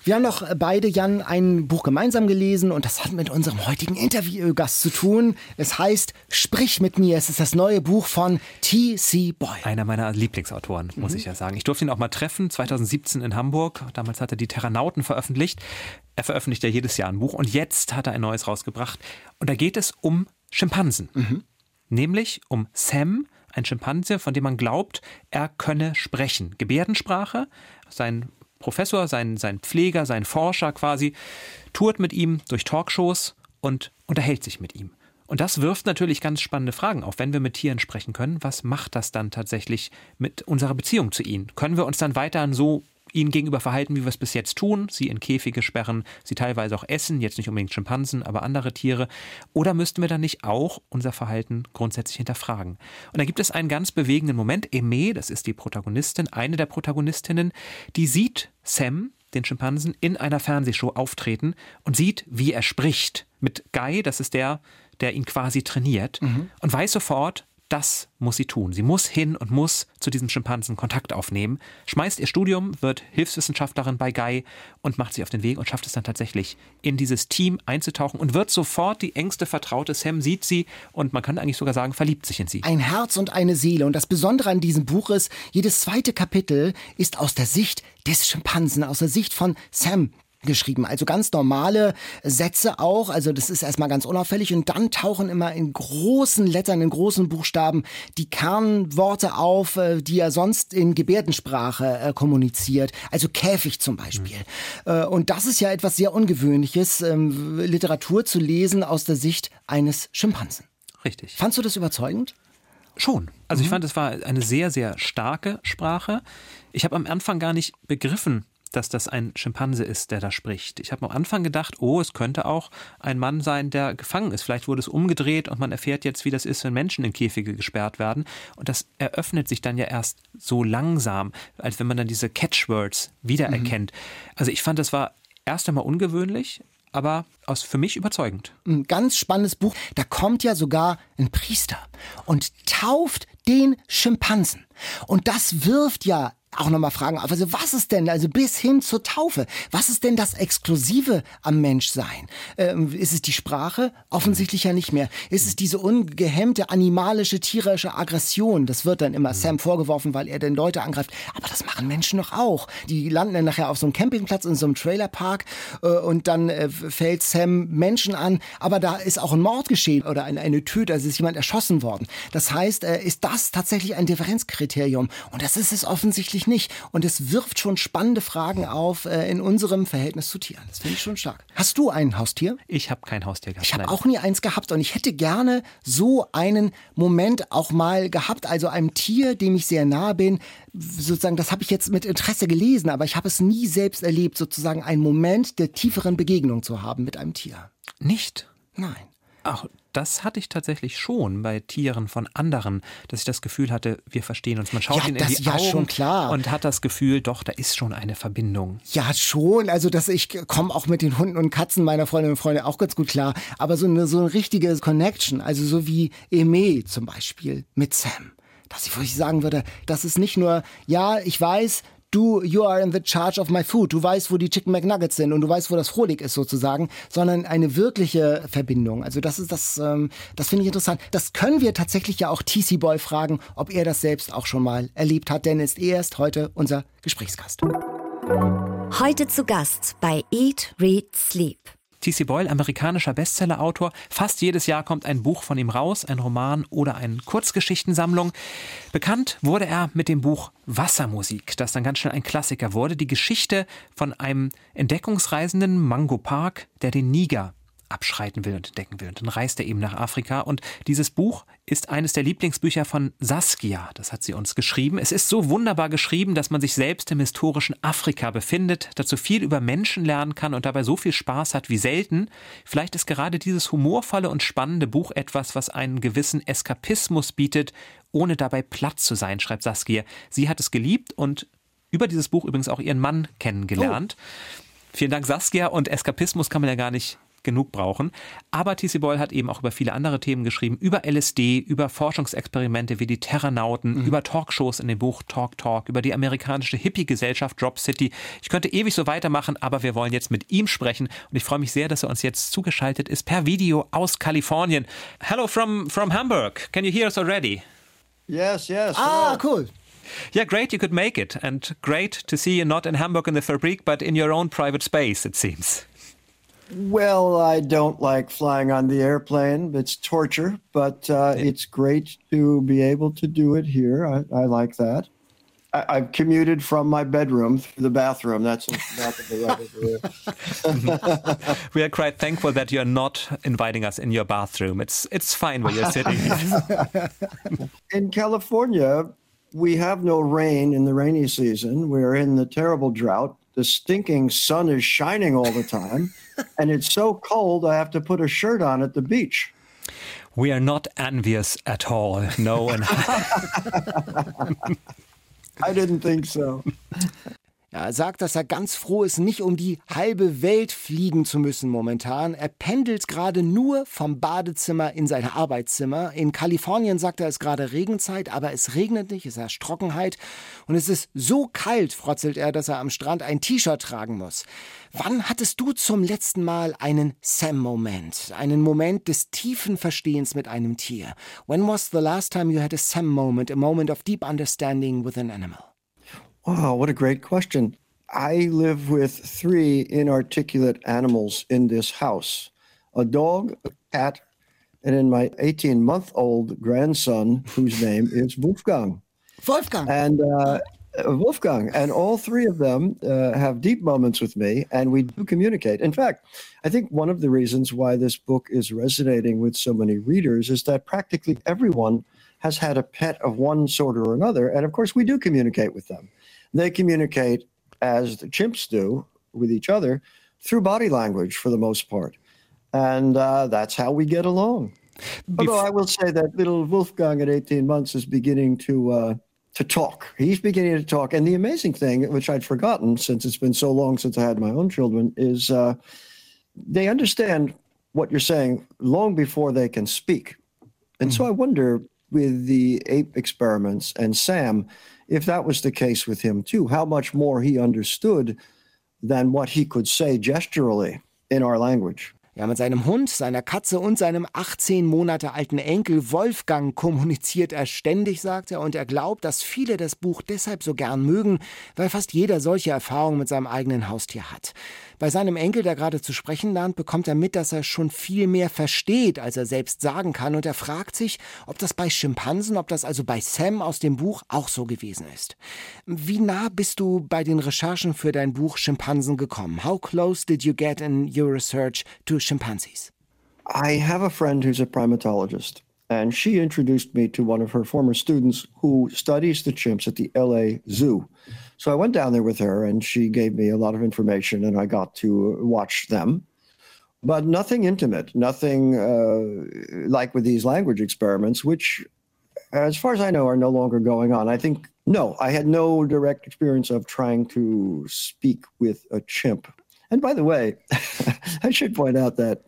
Wir haben noch beide, Jan, ein Buch gemeinsam gelesen und das hat mit unserem heutigen Interviewgast zu tun. Es heißt Sprich mit mir. Es ist das neue Buch von T.C. Boyle. Einer meiner Lieblingsautoren, muss mhm. ich ja sagen. Ich durfte ihn auch mal treffen, 2017 in Hamburg. Damals hat er die Terranauten veröffentlicht. Er veröffentlicht ja jedes Jahr ein Buch und jetzt hat er ein neues rausgebracht. Und da geht es um Schimpansen. Mhm. Nämlich um Sam, ein Schimpanse, von dem man glaubt, er könne sprechen. Gebärdensprache. Sein Professor, sein, sein Pfleger, sein Forscher quasi, tourt mit ihm durch Talkshows und unterhält sich mit ihm. Und das wirft natürlich ganz spannende Fragen auf. Wenn wir mit Tieren sprechen können, was macht das dann tatsächlich mit unserer Beziehung zu ihnen? Können wir uns dann weiterhin so ihnen gegenüber verhalten, wie wir es bis jetzt tun, sie in Käfige sperren, sie teilweise auch essen, jetzt nicht unbedingt Schimpansen, aber andere Tiere, oder müssten wir dann nicht auch unser Verhalten grundsätzlich hinterfragen? Und da gibt es einen ganz bewegenden Moment. Aimee, das ist die Protagonistin, eine der Protagonistinnen, die sieht Sam, den Schimpansen, in einer Fernsehshow auftreten und sieht, wie er spricht. Mit Guy, das ist der, der ihn quasi trainiert, mhm. und weiß sofort, das muss sie tun. Sie muss hin und muss zu diesem Schimpansen Kontakt aufnehmen, schmeißt ihr Studium, wird Hilfswissenschaftlerin bei Guy und macht sich auf den Weg und schafft es dann tatsächlich, in dieses Team einzutauchen und wird sofort die engste Vertraute. Sam sieht sie und man kann eigentlich sogar sagen, verliebt sich in sie. Ein Herz und eine Seele. Und das Besondere an diesem Buch ist, jedes zweite Kapitel ist aus der Sicht des Schimpansen, aus der Sicht von Sam, geschrieben. Also ganz normale Sätze auch. Also das ist erstmal ganz unauffällig. Und dann tauchen immer in großen Lettern, in großen Buchstaben die Kernworte auf, äh, die er sonst in Gebärdensprache äh, kommuniziert. Also Käfig zum Beispiel. Mhm. Und das ist ja etwas sehr Ungewöhnliches, ähm, Literatur zu lesen aus der Sicht eines Schimpansen. Richtig. Fandst du das überzeugend? Schon. Also mhm. ich fand, es war eine sehr, sehr starke Sprache. Ich habe am Anfang gar nicht begriffen, dass das ein Schimpanse ist, der da spricht. Ich habe am Anfang gedacht, oh, es könnte auch ein Mann sein, der gefangen ist. Vielleicht wurde es umgedreht und man erfährt jetzt, wie das ist, wenn Menschen in Käfige gesperrt werden. Und das eröffnet sich dann ja erst so langsam, als wenn man dann diese Catchwords wiedererkennt. Mhm. Also ich fand, das war erst einmal ungewöhnlich, aber aus für mich überzeugend. Ein ganz spannendes Buch. Da kommt ja sogar ein Priester und tauft den Schimpansen. Und das wirft ja auch nochmal fragen, also was ist denn, also bis hin zur Taufe, was ist denn das Exklusive am Menschsein? Ähm, ist es die Sprache? Offensichtlich ja nicht mehr. Ist es diese ungehemmte animalische, tierische Aggression? Das wird dann immer mhm. Sam vorgeworfen, weil er denn Leute angreift. Aber das machen Menschen doch auch. Die landen dann nachher auf so einem Campingplatz in so einem Trailerpark äh, und dann äh, fällt Sam Menschen an, aber da ist auch ein Mord geschehen oder eine, eine Töte, also ist jemand erschossen worden. Das heißt, äh, ist das tatsächlich ein Differenzkriterium? Und das ist es offensichtlich nicht. Und es wirft schon spannende Fragen auf äh, in unserem Verhältnis zu Tieren. Das finde ich schon stark. Hast du ein Haustier? Ich habe kein Haustier gehabt. Ich habe auch nie eins gehabt und ich hätte gerne so einen Moment auch mal gehabt, also einem Tier, dem ich sehr nahe bin. Sozusagen, das habe ich jetzt mit Interesse gelesen, aber ich habe es nie selbst erlebt, sozusagen einen Moment der tieferen Begegnung zu haben mit einem Tier. Nicht? Nein. Ach, das hatte ich tatsächlich schon bei Tieren von anderen, dass ich das Gefühl hatte, wir verstehen uns. Man schaut ja, ihnen in die ja Augen und hat das Gefühl, doch, da ist schon eine Verbindung. Ja, schon. Also, dass ich komme auch mit den Hunden und Katzen meiner Freundinnen und Freunde auch ganz gut klar. Aber so eine, so eine richtige Connection, also so wie Eme zum Beispiel mit Sam dass ich, wo ich sagen würde, das ist nicht nur, ja, ich weiß, du, you are in the charge of my food. Du weißt, wo die Chicken McNuggets sind und du weißt, wo das Frohlig ist sozusagen, sondern eine wirkliche Verbindung. Also das ist das, ähm, das finde ich interessant. Das können wir tatsächlich ja auch TC Boy fragen, ob er das selbst auch schon mal erlebt hat, denn er ist heute unser Gesprächsgast. Heute zu Gast bei Eat, Read, Sleep. T.C. Boyle, amerikanischer Bestsellerautor. Fast jedes Jahr kommt ein Buch von ihm raus, ein Roman oder eine Kurzgeschichtensammlung. Bekannt wurde er mit dem Buch Wassermusik, das dann ganz schnell ein Klassiker wurde. Die Geschichte von einem Entdeckungsreisenden Mango Park, der den Niger abschreiten will und entdecken will. Und dann reist er eben nach Afrika. Und dieses Buch ist eines der Lieblingsbücher von Saskia. Das hat sie uns geschrieben. Es ist so wunderbar geschrieben, dass man sich selbst im historischen Afrika befindet, dazu viel über Menschen lernen kann und dabei so viel Spaß hat wie selten. Vielleicht ist gerade dieses humorvolle und spannende Buch etwas, was einen gewissen Eskapismus bietet, ohne dabei platt zu sein, schreibt Saskia. Sie hat es geliebt und über dieses Buch übrigens auch ihren Mann kennengelernt. Oh. Vielen Dank, Saskia. Und Eskapismus kann man ja gar nicht genug brauchen. Aber TC Boyle hat eben auch über viele andere Themen geschrieben, über LSD, über Forschungsexperimente wie die Terranauten, mhm. über Talkshows in dem Buch Talk Talk, über die amerikanische Hippie-Gesellschaft Drop City. Ich könnte ewig so weitermachen, aber wir wollen jetzt mit ihm sprechen und ich freue mich sehr, dass er uns jetzt zugeschaltet ist per Video aus Kalifornien. Hello from, from Hamburg. Can you hear us already? Yes, yes. Ah, cool. Yeah, great you could make it. And great to see you not in Hamburg in the Fabrik, but in your own private space, it seems. Well, I don't like flying on the airplane. It's torture, but uh, yeah. it's great to be able to do it here. I, I like that. I, have commuted from my bedroom to the bathroom. That's not the We are quite thankful that you're not inviting us in your bathroom. It's it's fine where you're sitting. in California, we have no rain in the rainy season. We're in the terrible drought the stinking sun is shining all the time, and it's so cold I have to put a shirt on at the beach. We are not envious at all. No, and I didn't think so. Er sagt, dass er ganz froh ist, nicht um die halbe Welt fliegen zu müssen momentan. Er pendelt gerade nur vom Badezimmer in sein Arbeitszimmer. In Kalifornien sagt er, es ist gerade Regenzeit, aber es regnet nicht, es herrscht Trockenheit. Und es ist so kalt, frotzelt er, dass er am Strand ein T-Shirt tragen muss. Wann hattest du zum letzten Mal einen Sam-Moment? Einen Moment des tiefen Verstehens mit einem Tier? When was the last time you had a Sam-Moment, a moment of deep understanding with an animal? Wow, what a great question. I live with three inarticulate animals in this house a dog, a cat, and then my 18 month old grandson, whose name is Wolfgang. Wolfgang. And uh, Wolfgang. And all three of them uh, have deep moments with me, and we do communicate. In fact, I think one of the reasons why this book is resonating with so many readers is that practically everyone has had a pet of one sort or another. And of course, we do communicate with them. They communicate as the chimps do with each other through body language for the most part. And uh, that's how we get along. Bef- Although I will say that little Wolfgang at 18 months is beginning to uh, to talk. He's beginning to talk. And the amazing thing, which I'd forgotten since it's been so long since I had my own children, is uh, they understand what you're saying long before they can speak. And mm-hmm. so I wonder with the ape experiments and Sam, if that was the case with him too, how much more he understood than what he could say gesturally in our language. Ja, mit seinem Hund, seiner Katze und seinem 18 Monate alten Enkel Wolfgang kommuniziert er ständig, sagt er, und er glaubt, dass viele das Buch deshalb so gern mögen, weil fast jeder solche Erfahrungen mit seinem eigenen Haustier hat. Bei seinem Enkel, der gerade zu sprechen lernt, bekommt er mit, dass er schon viel mehr versteht, als er selbst sagen kann, und er fragt sich, ob das bei Schimpansen, ob das also bei Sam aus dem Buch auch so gewesen ist. Wie nah bist du bei den Recherchen für dein Buch Schimpansen gekommen? How close did you get in your research to chimpanzees? I have a friend who's a primatologist, and she introduced me to one of her former students who studies the chimps at the LA Zoo. So I went down there with her, and she gave me a lot of information, and I got to watch them. But nothing intimate, nothing uh, like with these language experiments, which, as far as I know, are no longer going on. I think, no, I had no direct experience of trying to speak with a chimp and by the way, I should point out that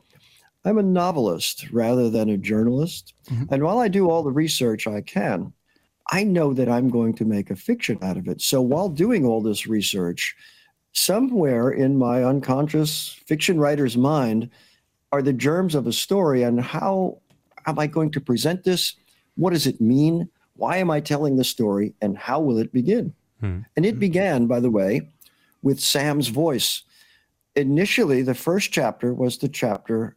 I'm a novelist rather than a journalist. Mm-hmm. And while I do all the research I can, I know that I'm going to make a fiction out of it. So while doing all this research, somewhere in my unconscious fiction writer's mind are the germs of a story and how am I going to present this? What does it mean? Why am I telling the story? And how will it begin? Hmm. And it began, by the way, with Sam's voice initially, the first chapter was the chapter,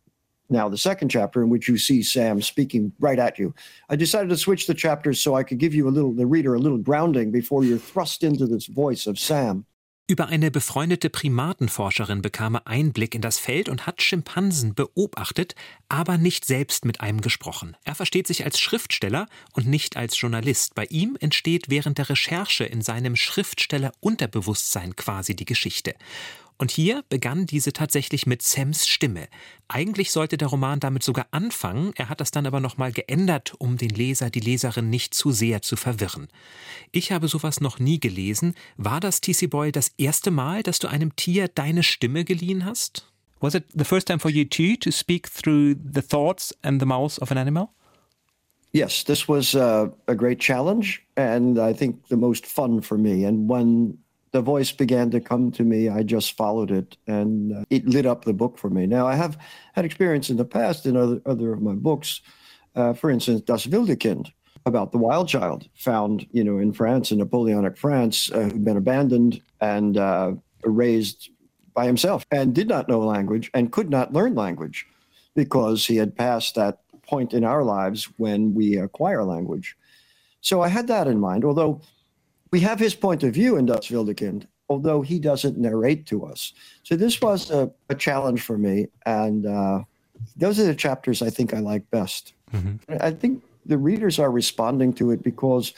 now the second chapter, in which you see Sam speaking right at you. I decided to switch the chapters so I could give you a little, the reader, a little grounding before you're thrust into this voice of Sam. Über eine befreundete Primatenforscherin bekam er Einblick in das Feld und hat Schimpansen beobachtet, aber nicht selbst mit einem gesprochen. Er versteht sich als Schriftsteller und nicht als Journalist. Bei ihm entsteht während der Recherche in seinem Schriftsteller-Unterbewusstsein quasi die Geschichte. Und hier begann diese tatsächlich mit Sams Stimme. Eigentlich sollte der Roman damit sogar anfangen, er hat das dann aber nochmal geändert, um den Leser, die Leserin nicht zu sehr zu verwirren. Ich habe sowas noch nie gelesen. War das, TC Boy, das erste Mal, dass du einem Tier deine Stimme geliehen hast? Was it the first time for you too to speak through the thoughts and the mouth of an animal? Yes, this was uh, a great challenge and I think the most fun for me. And when the voice began to come to me, I just followed it, and uh, it lit up the book for me. Now, I have had experience in the past in other, other of my books. Uh, for instance, Das Wildekind, about the wild child found, you know, in France, in Napoleonic France, uh, who'd been abandoned and uh, raised by himself and did not know language and could not learn language because he had passed that point in our lives when we acquire language. So I had that in mind, although we have his point of view in Das Wildekind, although he doesn't narrate to us. So this was a, a challenge for me, and uh, those are the chapters I think I like best. Mm-hmm. I think the readers are responding to it because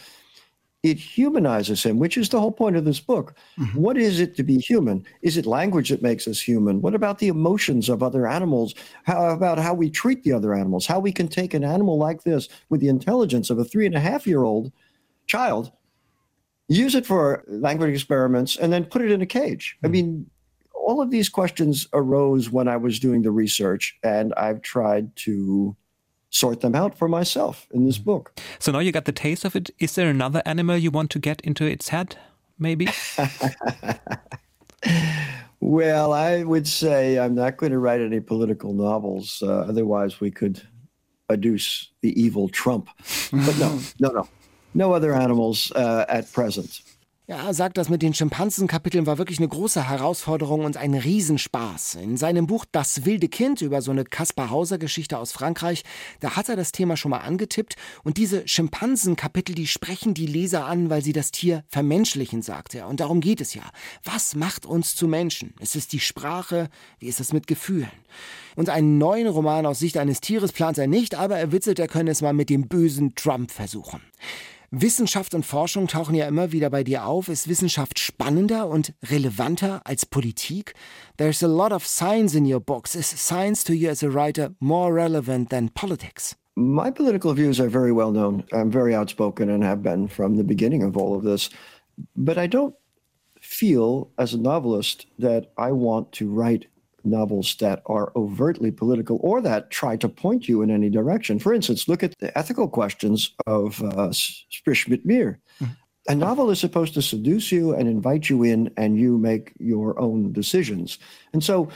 it humanizes him, which is the whole point of this book. Mm-hmm. What is it to be human? Is it language that makes us human? What about the emotions of other animals? How about how we treat the other animals? How we can take an animal like this with the intelligence of a three and a half year old child use it for language experiments, and then put it in a cage. I hmm. mean, all of these questions arose when I was doing the research, and I've tried to sort them out for myself in this hmm. book. So now you got the taste of it. Is there another animal you want to get into its head, maybe? well, I would say I'm not going to write any political novels. Uh, otherwise, we could adduce the evil Trump. But no, no, no. No other animals uh, at present. Ja, er sagt, das mit den Schimpansenkapiteln war wirklich eine große Herausforderung und ein Riesenspaß. In seinem Buch Das wilde Kind über so eine Kaspar Hauser Geschichte aus Frankreich, da hat er das Thema schon mal angetippt und diese Schimpansenkapitel, die sprechen die Leser an, weil sie das Tier vermenschlichen, sagt er. Und darum geht es ja. Was macht uns zu Menschen? Ist es die Sprache? Wie ist es mit Gefühlen? Und einen neuen Roman aus Sicht eines Tieres plant er nicht, aber er witzelt, er könne es mal mit dem bösen Trump versuchen. Wissenschaft und Forschung tauchen ja immer wieder bei dir auf. Ist Wissenschaft spannender und relevanter als Politik? There's a lot of science in your books. Is science to you as a writer more relevant than politics? My political views are very well known. I'm very outspoken and have been from the beginning of all of this. But I don't feel as a novelist that I want to write novels that are overtly political or that try to point you in any direction. For instance, look at the ethical questions of uh, Sprich mit mir. Mm-hmm. a novel is supposed to seduce you and invite you in, and you make your own decisions. And so,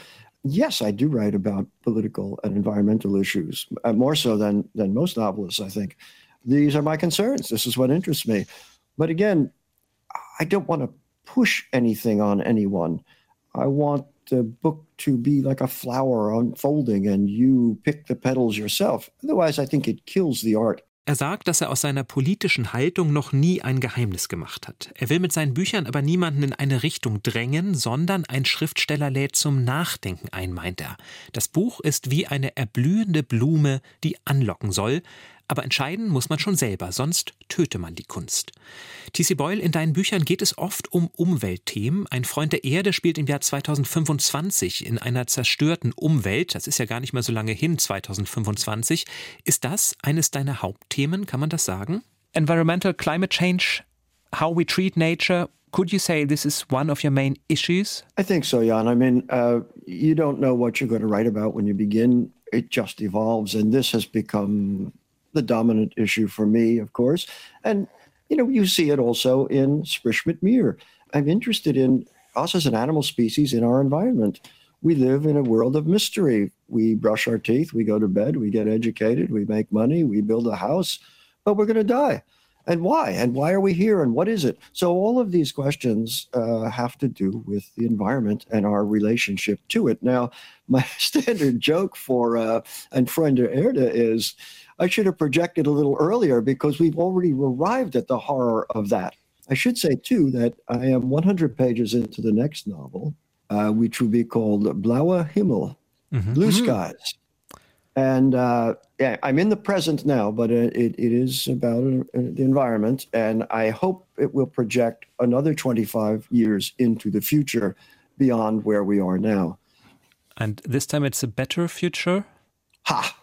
yes, I do write about political and environmental issues, uh, more so than, than most novelists, I think. These are my concerns. This is what interests me. But again, I don't want to push anything on anyone. I want the book to be like a flower unfolding and you pick the petals yourself. Otherwise, I think it kills the art. Er sagt, dass er aus seiner politischen Haltung noch nie ein Geheimnis gemacht hat. Er will mit seinen Büchern aber niemanden in eine Richtung drängen, sondern ein Schriftsteller lädt zum Nachdenken ein, meint er. Das Buch ist wie eine erblühende Blume, die anlocken soll, aber entscheiden muss man schon selber, sonst töte man die Kunst. T.C. Boyle, in deinen Büchern geht es oft um Umweltthemen. Ein Freund der Erde spielt im Jahr 2025 in einer zerstörten Umwelt. Das ist ja gar nicht mehr so lange hin, 2025. Ist das eines deiner Hauptthemen, kann man das sagen? Environmental Climate Change, how we treat nature, could you say this is one of your main issues? I think so, Jan. I mean, uh, you don't know what you're going to write about when you begin. It just evolves, and this has become the dominant issue for me, of course. And, you know, you see it also in Sprich Mir. I'm interested in us as an animal species in our environment. We live in a world of mystery. We brush our teeth, we go to bed, we get educated, we make money, we build a house, but we're going to die. And why? And why are we here? And what is it? So, all of these questions uh, have to do with the environment and our relationship to it. Now, my standard joke for uh, Freund der Erde is I should have projected a little earlier because we've already arrived at the horror of that. I should say, too, that I am 100 pages into the next novel, uh, which will be called Blauer Himmel, mm-hmm. Blue mm-hmm. Skies. And uh, yeah, I'm in the present now, but it, it is about the environment. And I hope it will project another 25 years into the future beyond where we are now. And this time it's a better future? Ha,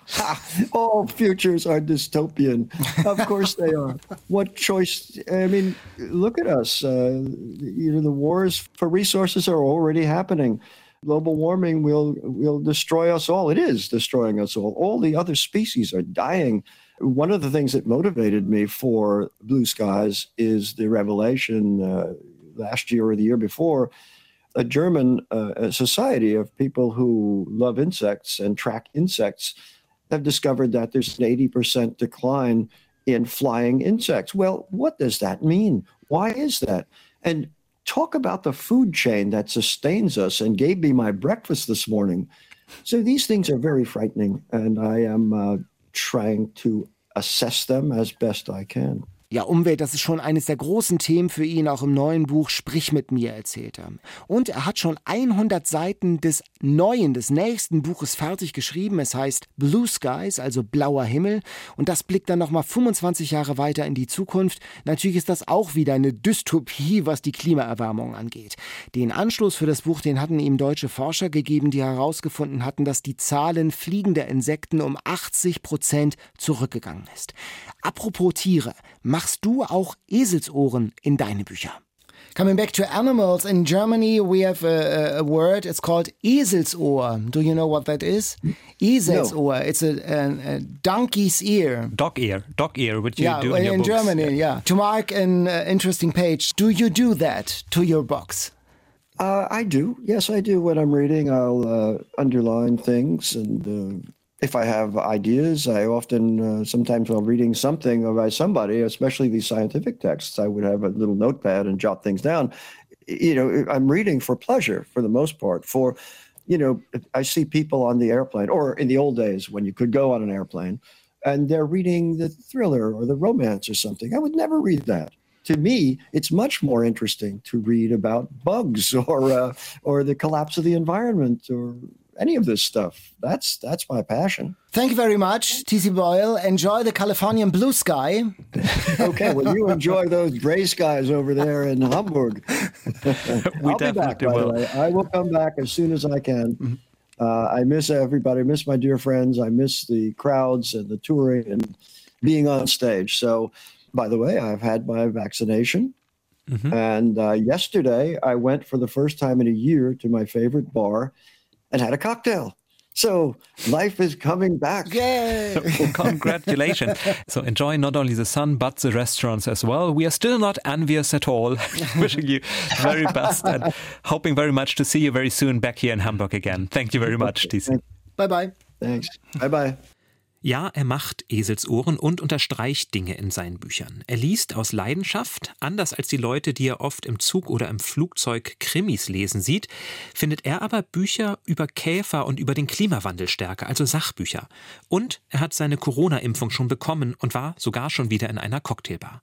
all futures are dystopian. Of course they are. What choice? I mean, look at us. Uh, you know, the wars for resources are already happening. Global warming will will destroy us all. It is destroying us all. All the other species are dying. One of the things that motivated me for Blue Skies is the revelation uh, last year or the year before a German uh, society of people who love insects and track insects have discovered that there's an 80% decline in flying insects. Well, what does that mean? Why is that? And talk about the food chain that sustains us and gave me my breakfast this morning. So these things are very frightening, and I am uh, trying to assess them as best I can. Ja, Umwelt, das ist schon eines der großen Themen für ihn, auch im neuen Buch Sprich mit mir, erzählt er. Und er hat schon 100 Seiten des neuen, des nächsten Buches fertig geschrieben. Es heißt Blue Skies, also blauer Himmel. Und das blickt dann nochmal 25 Jahre weiter in die Zukunft. Natürlich ist das auch wieder eine Dystopie, was die Klimaerwärmung angeht. Den Anschluss für das Buch, den hatten ihm deutsche Forscher gegeben, die herausgefunden hatten, dass die Zahlen fliegender Insekten um 80 Prozent zurückgegangen ist. Apropos Tiere, machst du auch Eselsohren in deine Bücher? Coming back to animals, in Germany we have a, a, word, it's called Eselsohr. Do you know what that is? Eselsohr, no. it's a, a, a, donkey's ear. Dog ear, dog ear, which you yeah, do in, in Germany, yeah. yeah. To mark an uh, interesting page, do you do that to your books? Uh, I do. Yes, I do. When I'm reading, I'll uh, underline things and uh, if I have ideas, I often, uh, sometimes while reading something by somebody, especially these scientific texts, I would have a little notepad and jot things down. You know, I'm reading for pleasure for the most part. For, you know, I see people on the airplane, or in the old days when you could go on an airplane, and they're reading the thriller or the romance or something. I would never read that to me, it's much more interesting to read about bugs or uh, or the collapse of the environment or any of this stuff. That's that's my passion. Thank you very much, TC Boyle. Enjoy the Californian blue sky. okay, well, you enjoy those gray skies over there in Hamburg. we I'll be back, by will. the way. I will come back as soon as I can. Mm-hmm. Uh, I miss everybody. I miss my dear friends. I miss the crowds and the touring and being on stage. So, by the way, I've had my vaccination. Mm-hmm. And uh, yesterday, I went for the first time in a year to my favorite bar and had a cocktail. So life is coming back. Yay! well, Congratulations. So enjoy not only the sun, but the restaurants as well. We are still not envious at all. Wishing you very best and hoping very much to see you very soon back here in Hamburg again. Thank you very much, DC. Bye bye. Thanks. Bye bye. Ja, er macht Eselsohren und unterstreicht Dinge in seinen Büchern. Er liest aus Leidenschaft, anders als die Leute, die er oft im Zug oder im Flugzeug Krimis lesen sieht, findet er aber Bücher über Käfer und über den Klimawandel stärker, also Sachbücher. Und er hat seine Corona-Impfung schon bekommen und war sogar schon wieder in einer Cocktailbar.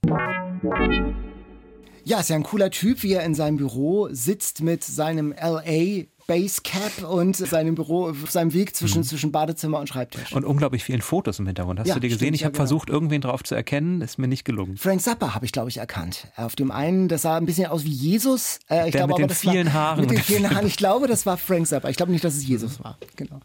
Ja, ist ja ein cooler Typ, wie er in seinem Büro sitzt mit seinem LA Basecap und seinem Büro, auf seinem Weg zwischen, mhm. zwischen Badezimmer und Schreibtisch. Und unglaublich vielen Fotos im Hintergrund. Hast ja, du dir gesehen? Stimmt, ich habe ja, genau. versucht, irgendwen drauf zu erkennen, ist mir nicht gelungen. Frank Zappa habe ich, glaube ich, erkannt. Auf dem einen, das sah ein bisschen aus wie Jesus. Äh, ich Der glaube, mit den vielen war, Haaren. Mit den vielen Haaren. Ich glaube, das war Frank Zappa. Ich glaube nicht, dass es Jesus war. Genau.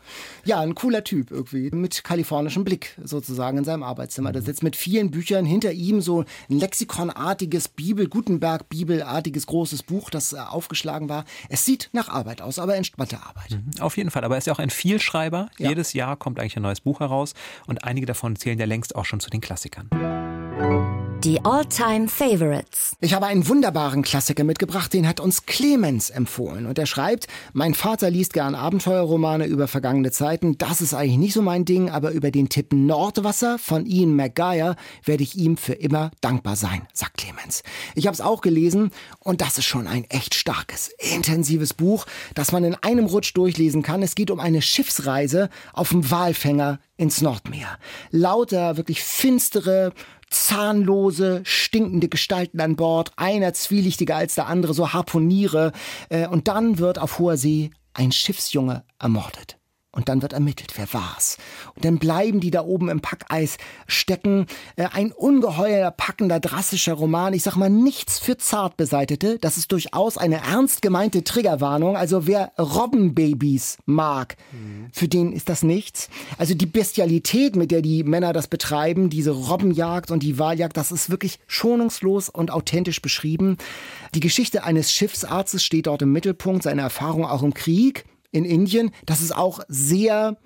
Ja, ein cooler Typ irgendwie. Mit kalifornischem Blick sozusagen in seinem Arbeitszimmer. Der sitzt mit vielen Büchern. Hinter ihm so ein lexikonartiges Bibel, Gutenberg-Bibelartiges großes Buch, das äh, aufgeschlagen war. Es sieht nach Arbeit aus, aber entspannte Arbeit. Mhm, auf jeden Fall. Aber er ist ja auch ein Vielschreiber. Ja. Jedes Jahr kommt eigentlich ein neues Buch heraus und einige davon zählen ja längst auch schon zu den Klassikern. Die All-Time Favorites. Ich habe einen wunderbaren Klassiker mitgebracht, den hat uns Clemens empfohlen. Und er schreibt, mein Vater liest gern Abenteuerromane über vergangene Zeiten. Das ist eigentlich nicht so mein Ding, aber über den Tipp Nordwasser von Ian McGuire werde ich ihm für immer dankbar sein, sagt Clemens. Ich habe es auch gelesen und das ist schon ein echt starkes, intensives Buch, das man in einem Rutsch durchlesen kann. Es geht um eine Schiffsreise auf dem Walfänger ins Nordmeer. Lauter, wirklich finstere, zahnlose, stinkende Gestalten an Bord, einer zwielichtiger als der andere, so Harponiere. Äh, und dann wird auf hoher See ein Schiffsjunge ermordet. Und dann wird ermittelt, wer war's. Und dann bleiben die da oben im Packeis stecken. Äh, ein ungeheuer, packender, drastischer Roman. Ich sag mal, nichts für Zartbeseitete. Das ist durchaus eine ernst gemeinte Triggerwarnung. Also wer Robbenbabys mag, mhm. für den ist das nichts. Also die Bestialität, mit der die Männer das betreiben, diese Robbenjagd und die Wahljagd, das ist wirklich schonungslos und authentisch beschrieben. Die Geschichte eines Schiffsarztes steht dort im Mittelpunkt, seine Erfahrung auch im Krieg in Indien. Das ist auch sehr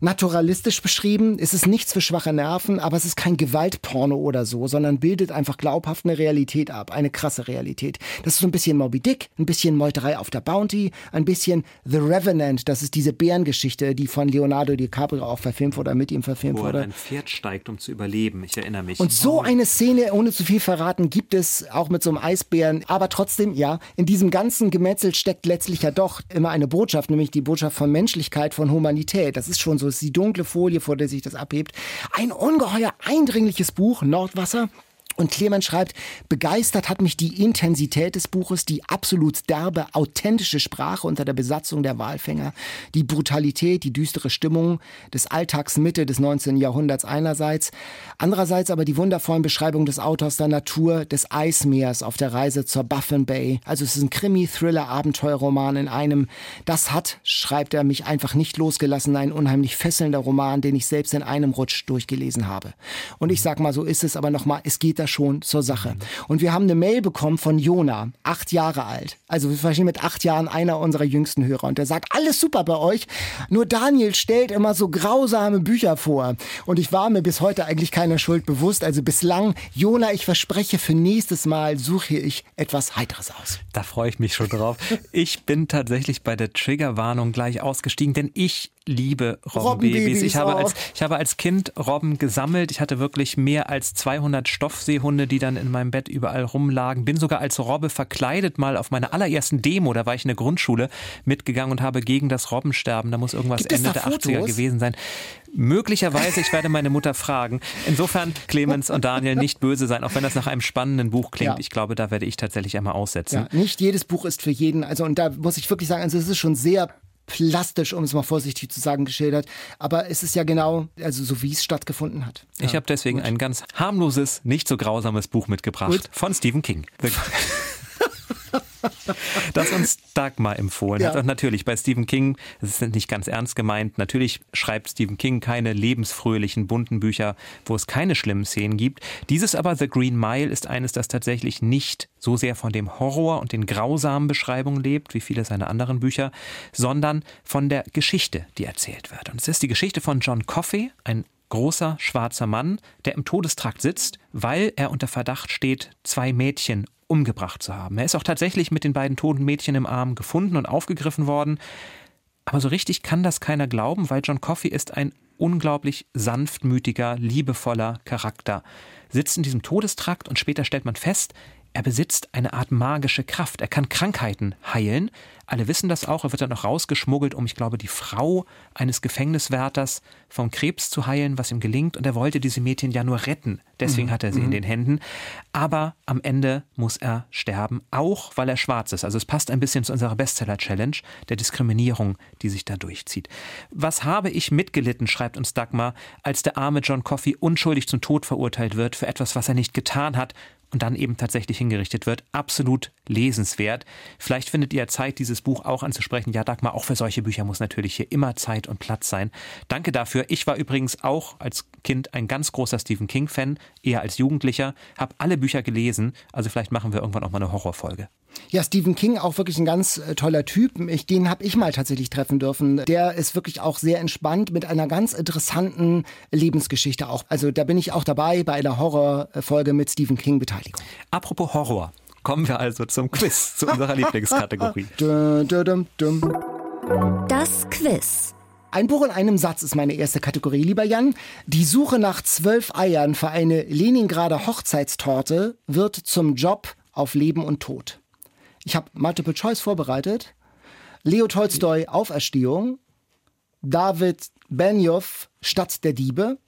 naturalistisch beschrieben. Es ist nichts für schwache Nerven, aber es ist kein Gewaltporno oder so, sondern bildet einfach glaubhaft eine Realität ab, eine krasse Realität. Das ist so ein bisschen Moby Dick, ein bisschen Meuterei auf der Bounty, ein bisschen The Revenant, das ist diese Bärengeschichte, die von Leonardo DiCaprio auch verfilmt wurde, mit ihm verfilmt Wo wurde. Wo ein Pferd steigt, um zu überleben, ich erinnere mich. Und so eine Szene, ohne zu viel verraten, gibt es auch mit so einem Eisbären, aber trotzdem, ja, in diesem ganzen Gemetzel steckt letztlich ja doch immer eine Botschaft, nämlich nämlich die Botschaft von Menschlichkeit, von Humanität. Das ist schon so, ist die dunkle Folie, vor der sich das abhebt. Ein ungeheuer eindringliches Buch, Nordwasser, und Clemens schreibt, begeistert hat mich die Intensität des Buches, die absolut derbe, authentische Sprache unter der Besatzung der Walfänger, die Brutalität, die düstere Stimmung des Alltags Mitte des 19. Jahrhunderts einerseits, andererseits aber die wundervollen Beschreibungen des Autors der Natur des Eismeers auf der Reise zur Baffin Bay. Also es ist ein Krimi, Thriller, Abenteuerroman in einem. Das hat, schreibt er, mich einfach nicht losgelassen, ein unheimlich fesselnder Roman, den ich selbst in einem Rutsch durchgelesen habe. Und ich sag mal, so ist es aber nochmal, es geht da schon zur Sache. Und wir haben eine Mail bekommen von Jona, acht Jahre alt. Also wir verstehen mit acht Jahren einer unserer jüngsten Hörer. Und der sagt, alles super bei euch. Nur Daniel stellt immer so grausame Bücher vor. Und ich war mir bis heute eigentlich keiner Schuld bewusst. Also bislang, Jona, ich verspreche, für nächstes Mal suche ich etwas Heiteres aus. Da freue ich mich schon drauf. Ich bin tatsächlich bei der Triggerwarnung gleich ausgestiegen, denn ich liebe Robbenbabys. Ich habe, als, ich habe als Kind Robben gesammelt. Ich hatte wirklich mehr als 200 Stoffseehunde, die dann in meinem Bett überall rumlagen. Bin sogar als Robbe verkleidet mal auf meiner allerersten Demo, da war ich in der Grundschule, mitgegangen und habe gegen das Robbensterben, da muss irgendwas Ende der Fotos? 80er gewesen sein. Möglicherweise, ich werde meine Mutter fragen. Insofern, Clemens und Daniel, nicht böse sein, auch wenn das nach einem spannenden Buch klingt. Ja. Ich glaube, da werde ich tatsächlich einmal aussetzen. Ja, nicht jedes Buch ist für jeden. Also, und da muss ich wirklich sagen, also es ist schon sehr plastisch, um es mal vorsichtig zu sagen, geschildert. Aber es ist ja genau, also so wie es stattgefunden hat. Ich ja, habe deswegen gut. ein ganz harmloses, nicht so grausames Buch mitgebracht gut. von Stephen King. das uns Dagmar empfohlen ja. hat. Und natürlich bei Stephen King, das ist nicht ganz ernst gemeint, natürlich schreibt Stephen King keine lebensfröhlichen, bunten Bücher, wo es keine schlimmen Szenen gibt. Dieses aber, The Green Mile, ist eines, das tatsächlich nicht so sehr von dem Horror und den grausamen Beschreibungen lebt, wie viele seiner anderen Bücher, sondern von der Geschichte, die erzählt wird. Und es ist die Geschichte von John Coffey, ein großer schwarzer Mann, der im Todestrakt sitzt, weil er unter Verdacht steht, zwei Mädchen umgebracht zu haben. Er ist auch tatsächlich mit den beiden toten Mädchen im Arm gefunden und aufgegriffen worden. Aber so richtig kann das keiner glauben, weil John Coffey ist ein unglaublich sanftmütiger, liebevoller Charakter. Sitzt in diesem Todestrakt und später stellt man fest, er besitzt eine Art magische Kraft. Er kann Krankheiten heilen. Alle wissen das auch. Er wird dann noch rausgeschmuggelt, um, ich glaube, die Frau eines Gefängniswärters vom Krebs zu heilen, was ihm gelingt. Und er wollte diese Mädchen ja nur retten. Deswegen mhm. hat er sie mhm. in den Händen. Aber am Ende muss er sterben, auch weil er schwarz ist. Also es passt ein bisschen zu unserer Bestseller-Challenge, der Diskriminierung, die sich da durchzieht. Was habe ich mitgelitten, schreibt uns Dagmar, als der arme John Coffey unschuldig zum Tod verurteilt wird für etwas, was er nicht getan hat und dann eben tatsächlich hingerichtet wird. Absolut lesenswert. Vielleicht findet ihr Zeit, dieses Buch auch anzusprechen. Ja, Dagmar, auch für solche Bücher muss natürlich hier immer Zeit und Platz sein. Danke dafür. Ich war übrigens auch als Kind ein ganz großer Stephen King-Fan, eher als Jugendlicher, habe alle Bücher gelesen. Also vielleicht machen wir irgendwann auch mal eine Horrorfolge. Ja, Stephen King, auch wirklich ein ganz äh, toller Typ. Ich, den habe ich mal tatsächlich treffen dürfen. Der ist wirklich auch sehr entspannt mit einer ganz interessanten Lebensgeschichte auch. Also da bin ich auch dabei bei einer Horrorfolge mit Stephen King Beteiligung. Apropos Horror, kommen wir also zum Quiz, zu unserer Lieblingskategorie. Das Quiz. Ein Buch in einem Satz ist meine erste Kategorie, lieber Jan. Die Suche nach zwölf Eiern für eine Leningrader Hochzeitstorte wird zum Job auf Leben und Tod. Ich habe Multiple Choice vorbereitet. Leo Tolstoi Auferstehung, David Benioff Stadt der Diebe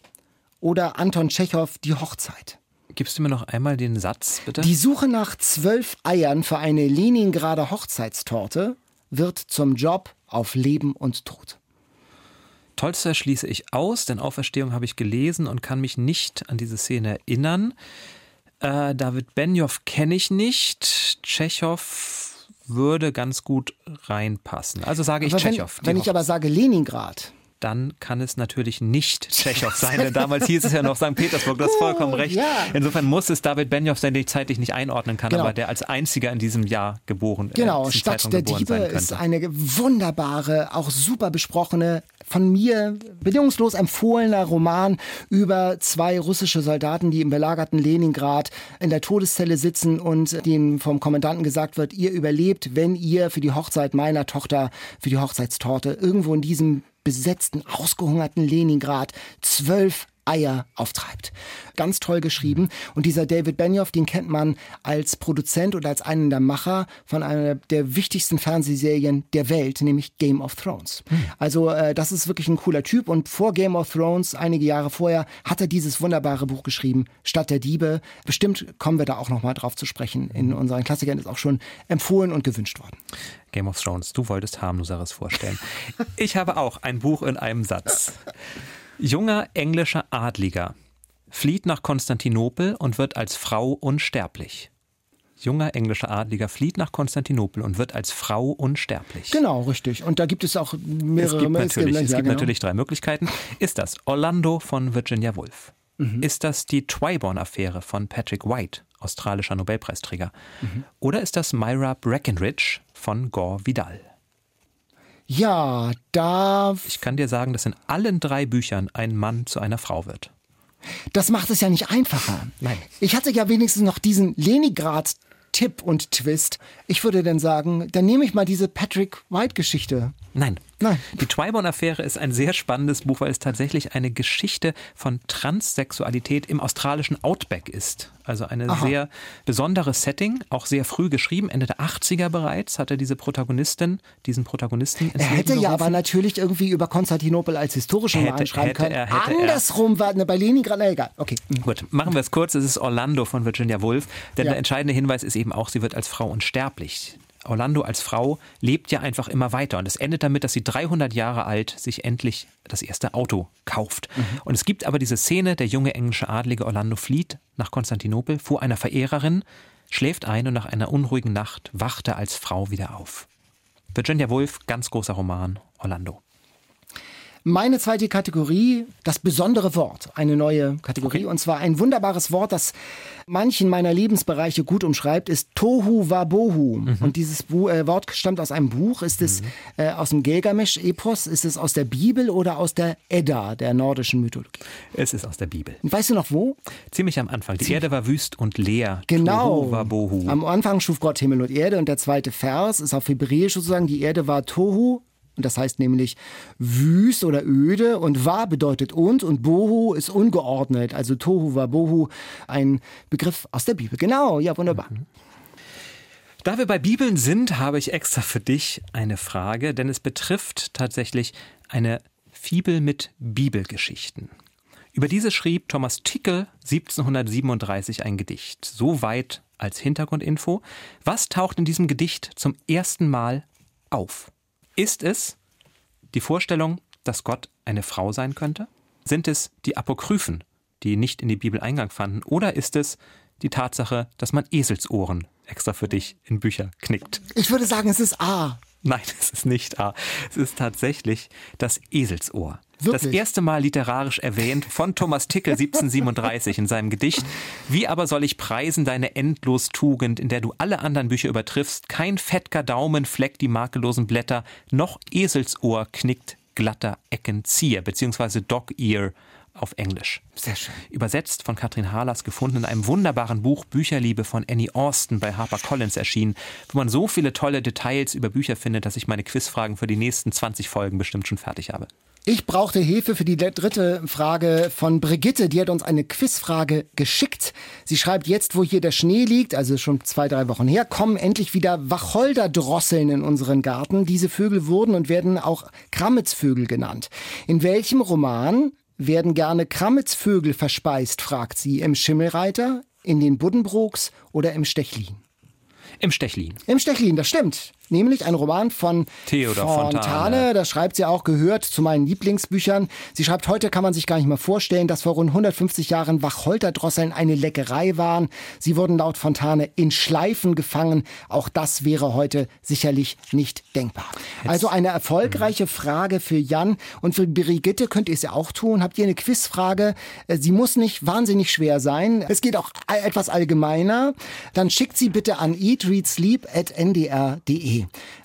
oder Anton Tschechow Die Hochzeit. Gibst du mir noch einmal den Satz, bitte? Die Suche nach zwölf Eiern für eine Leningrader Hochzeitstorte wird zum Job auf Leben und Tod. Tolstoi schließe ich aus, denn Auferstehung habe ich gelesen und kann mich nicht an diese Szene erinnern. Äh, David Benioff kenne ich nicht. Tschechow würde ganz gut reinpassen. Also sage ich Tschechow. Wenn, wenn ich aber sage Leningrad, dann kann es natürlich nicht Tschechow sein. Denn damals hieß es ja noch St. Petersburg, du hast vollkommen recht. Ja. Insofern muss es David Benioff sein, den ich zeitlich nicht einordnen kann, genau. aber der als einziger in diesem Jahr geboren äh, Genau, Stadt der Diebe ist eine wunderbare, auch super besprochene, von mir bedingungslos empfohlener Roman über zwei russische Soldaten, die im belagerten Leningrad in der Todeszelle sitzen und denen vom Kommandanten gesagt wird, ihr überlebt, wenn ihr für die Hochzeit meiner Tochter, für die Hochzeitstorte irgendwo in diesem besetzten, ausgehungerten Leningrad. Zwölf Eier auftreibt. Ganz toll geschrieben. Und dieser David Benioff, den kennt man als Produzent oder als einen der Macher von einer der wichtigsten Fernsehserien der Welt, nämlich Game of Thrones. Hm. Also äh, das ist wirklich ein cooler Typ. Und vor Game of Thrones, einige Jahre vorher, hat er dieses wunderbare Buch geschrieben, Stadt der Diebe. Bestimmt kommen wir da auch nochmal drauf zu sprechen. In unseren Klassikern ist auch schon empfohlen und gewünscht worden. Game of Thrones, du wolltest harmloseres vorstellen. Ich habe auch ein Buch in einem Satz. Junger englischer Adliger flieht nach Konstantinopel und wird als Frau unsterblich. Junger englischer Adliger flieht nach Konstantinopel und wird als Frau unsterblich. Genau, richtig. Und da gibt es auch mehrere Es gibt natürlich, es gibt genau. natürlich drei Möglichkeiten. Ist das Orlando von Virginia Woolf? Mhm. Ist das die Twyborn-Affäre von Patrick White, australischer Nobelpreisträger? Mhm. Oder ist das Myra Breckenridge von Gore Vidal? Ja, da. Ich kann dir sagen, dass in allen drei Büchern ein Mann zu einer Frau wird. Das macht es ja nicht einfacher. Nein. Ich hatte ja wenigstens noch diesen Leningrad Tipp und Twist. Ich würde dann sagen, dann nehme ich mal diese Patrick White-Geschichte. Nein. Nein. Die Twyborn-Affäre ist ein sehr spannendes Buch, weil es tatsächlich eine Geschichte von Transsexualität im australischen Outback ist. Also ein sehr besonderes Setting, auch sehr früh geschrieben, Ende der 80er bereits hat er diese Protagonistin, diesen Protagonisten ins Er hätte ja aber natürlich irgendwie über Konstantinopel als historischen Roman schreiben können. Er, Andersrum er. war ne, bei Leningrad, na egal. Okay. Gut, machen wir es kurz. Es ist Orlando von Virginia Woolf. Denn ja. der entscheidende Hinweis ist eben auch, sie wird als Frau unsterblich. Orlando als Frau lebt ja einfach immer weiter. Und es endet damit, dass sie 300 Jahre alt sich endlich das erste Auto kauft. Mhm. Und es gibt aber diese Szene, der junge englische Adlige Orlando flieht nach Konstantinopel vor einer Verehrerin, schläft ein und nach einer unruhigen Nacht wacht er als Frau wieder auf. Virginia Woolf, ganz großer Roman, Orlando. Meine zweite Kategorie, das besondere Wort, eine neue Kategorie. Okay. Und zwar ein wunderbares Wort, das manchen meiner Lebensbereiche gut umschreibt, ist Tohu Wabohu. Mhm. Und dieses Bu äh, Wort stammt aus einem Buch. Ist es mhm. äh, aus dem Gilgamesch-Epos? Ist es aus der Bibel oder aus der Edda, der nordischen Mythologie? Es ist aus der Bibel. Und weißt du noch wo? Ziemlich am Anfang. Die Ziemlich. Erde war wüst und leer. Genau. Tohu Wabohu. Am Anfang schuf Gott Himmel und Erde. Und der zweite Vers ist auf Hebräisch sozusagen, die Erde war Tohu und das heißt nämlich wüst oder öde und wa bedeutet und und bohu ist ungeordnet. Also tohu wa bohu, ein Begriff aus der Bibel. Genau, ja, wunderbar. Mhm. Da wir bei Bibeln sind, habe ich extra für dich eine Frage, denn es betrifft tatsächlich eine Fibel mit Bibelgeschichten. Über diese schrieb Thomas Tickel 1737 ein Gedicht. So weit als Hintergrundinfo. Was taucht in diesem Gedicht zum ersten Mal auf? Ist es die Vorstellung, dass Gott eine Frau sein könnte? Sind es die Apokryphen, die nicht in die Bibel Eingang fanden? Oder ist es die Tatsache, dass man Eselsohren extra für dich in Bücher knickt? Ich würde sagen, es ist A. Nein, es ist nicht A. Es ist tatsächlich das Eselsohr. Wirklich? Das erste Mal literarisch erwähnt von Thomas Tickel 1737 in seinem Gedicht. Wie aber soll ich preisen deine endlos Tugend, in der du alle anderen Bücher übertriffst? Kein fettger Daumen fleckt die makellosen Blätter, noch Eselsohr knickt glatter Eckenzieher, beziehungsweise Dog Ear auf Englisch. Sehr schön. Übersetzt von Katrin Harlas, gefunden in einem wunderbaren Buch Bücherliebe von Annie Austin bei HarperCollins erschienen, wo man so viele tolle Details über Bücher findet, dass ich meine Quizfragen für die nächsten 20 Folgen bestimmt schon fertig habe. Ich brauchte Hilfe für die dritte Frage von Brigitte. Die hat uns eine Quizfrage geschickt. Sie schreibt, jetzt wo hier der Schnee liegt, also schon zwei, drei Wochen her, kommen endlich wieder Wacholderdrosseln in unseren Garten. Diese Vögel wurden und werden auch Krammitzvögel genannt. In welchem Roman werden gerne Krammitzvögel verspeist, fragt sie. Im Schimmelreiter, in den Buddenbrooks oder im Stechlin? Im Stechlin. Im Stechlin, das stimmt nämlich ein Roman von Theodor Fontane. Fontane. Das schreibt sie auch, gehört zu meinen Lieblingsbüchern. Sie schreibt, heute kann man sich gar nicht mehr vorstellen, dass vor rund 150 Jahren Wacholterdrosseln eine Leckerei waren. Sie wurden laut Fontane in Schleifen gefangen. Auch das wäre heute sicherlich nicht denkbar. Jetzt. Also eine erfolgreiche mhm. Frage für Jan und für Brigitte könnt ihr es ja auch tun. Habt ihr eine Quizfrage? Äh, sie muss nicht wahnsinnig schwer sein. Es geht auch etwas allgemeiner. Dann schickt sie bitte an eatreadsleep.ndr.de.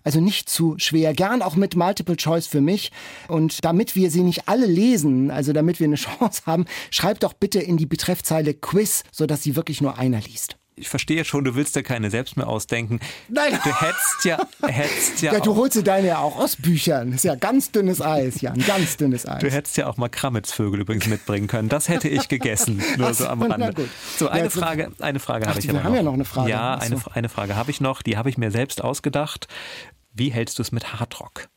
Also nicht zu schwer, gern auch mit Multiple Choice für mich. Und damit wir sie nicht alle lesen, also damit wir eine Chance haben, schreibt doch bitte in die Betreffzeile Quiz, sodass sie wirklich nur einer liest ich verstehe schon, du willst dir keine selbst mehr ausdenken. Nein. Du hättest ja, hättest ja. ja du holst dir deine ja auch aus Büchern. Das ist ja ganz dünnes Eis, Jan. Ganz dünnes Eis. Du hättest ja auch mal Krammitzvögel übrigens mitbringen können. Das hätte ich gegessen. Nur Ach, so am Rande. So, eine ja, Frage, eine Frage habe ich Wir haben noch. ja noch eine Frage. Ja, eine, eine Frage habe ich noch. Die habe ich mir selbst ausgedacht. Wie hältst du es mit Hardrock?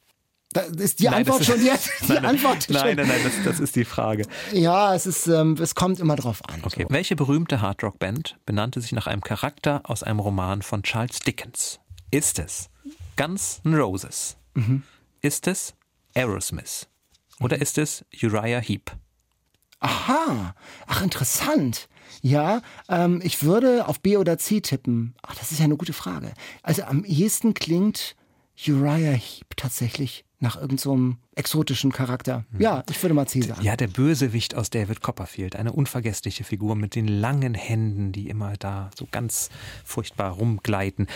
Das ist die nein, Antwort ist, schon die, die nein, Antwort Nein, nein, nein, das, das, ist die Frage. Ja, es ist, ähm, es kommt immer drauf an. Okay. So. Welche berühmte Hardrock-Band benannte sich nach einem Charakter aus einem Roman von Charles Dickens? Ist es Guns N' Roses? Mhm. Ist es Aerosmith? Oder ist es Uriah Heep? Aha, ach interessant. Ja, ähm, ich würde auf B oder C tippen. Ach, das ist ja eine gute Frage. Also am ehesten klingt Uriah Heep tatsächlich nach irgendeinem so exotischen Charakter. Hm. Ja, ich würde mal C sagen. Ja, der Bösewicht aus David Copperfield, eine unvergessliche Figur mit den langen Händen, die immer da so ganz furchtbar rumgleiten.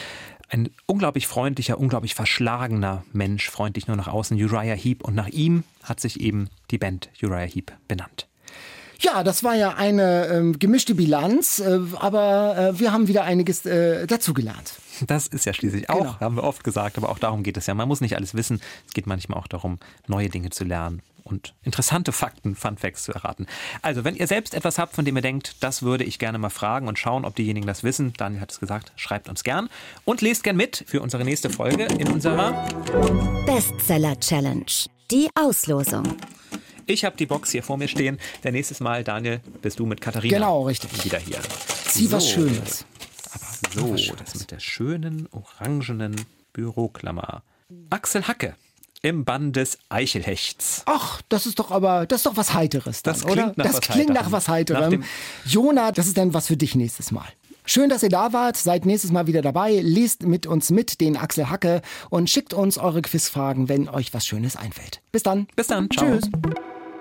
Ein unglaublich freundlicher, unglaublich verschlagener Mensch, freundlich nur nach außen, Uriah Heep. Und nach ihm hat sich eben die Band Uriah Heep benannt. Ja, das war ja eine ähm, gemischte Bilanz, äh, aber äh, wir haben wieder einiges äh, dazugelernt. Das ist ja schließlich auch, genau. haben wir oft gesagt, aber auch darum geht es ja. Man muss nicht alles wissen. Es geht manchmal auch darum, neue Dinge zu lernen und interessante Fakten, Fun Facts zu erraten. Also, wenn ihr selbst etwas habt, von dem ihr denkt, das würde ich gerne mal fragen und schauen, ob diejenigen das wissen, Daniel hat es gesagt, schreibt uns gern und lest gern mit für unsere nächste Folge in unserer Bestseller Challenge. Die Auslosung. Ich habe die Box hier vor mir stehen. Der nächstes Mal, Daniel, bist du mit Katharina. Genau, richtig. Wieder hier. Zieh so. was Schönes. Aber so, Schönes. das mit der schönen orangenen Büroklammer. Axel Hacke im Bann des Eichelhechts. Ach, das ist doch aber, das ist doch was Heiteres, dann, das oder? Das klingt Heiterem. nach was Heiterem. Nach Jona, das ist dann was für dich nächstes Mal. Schön, dass ihr da wart. Seid nächstes Mal wieder dabei. Lest mit uns mit den Axel Hacke und schickt uns eure Quizfragen, wenn euch was Schönes einfällt. Bis dann. Bis dann. Ciao. Tschüss.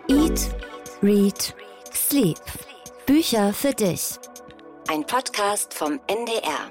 Eat, Read, Sleep. Bücher für dich. Ein Podcast vom NDR.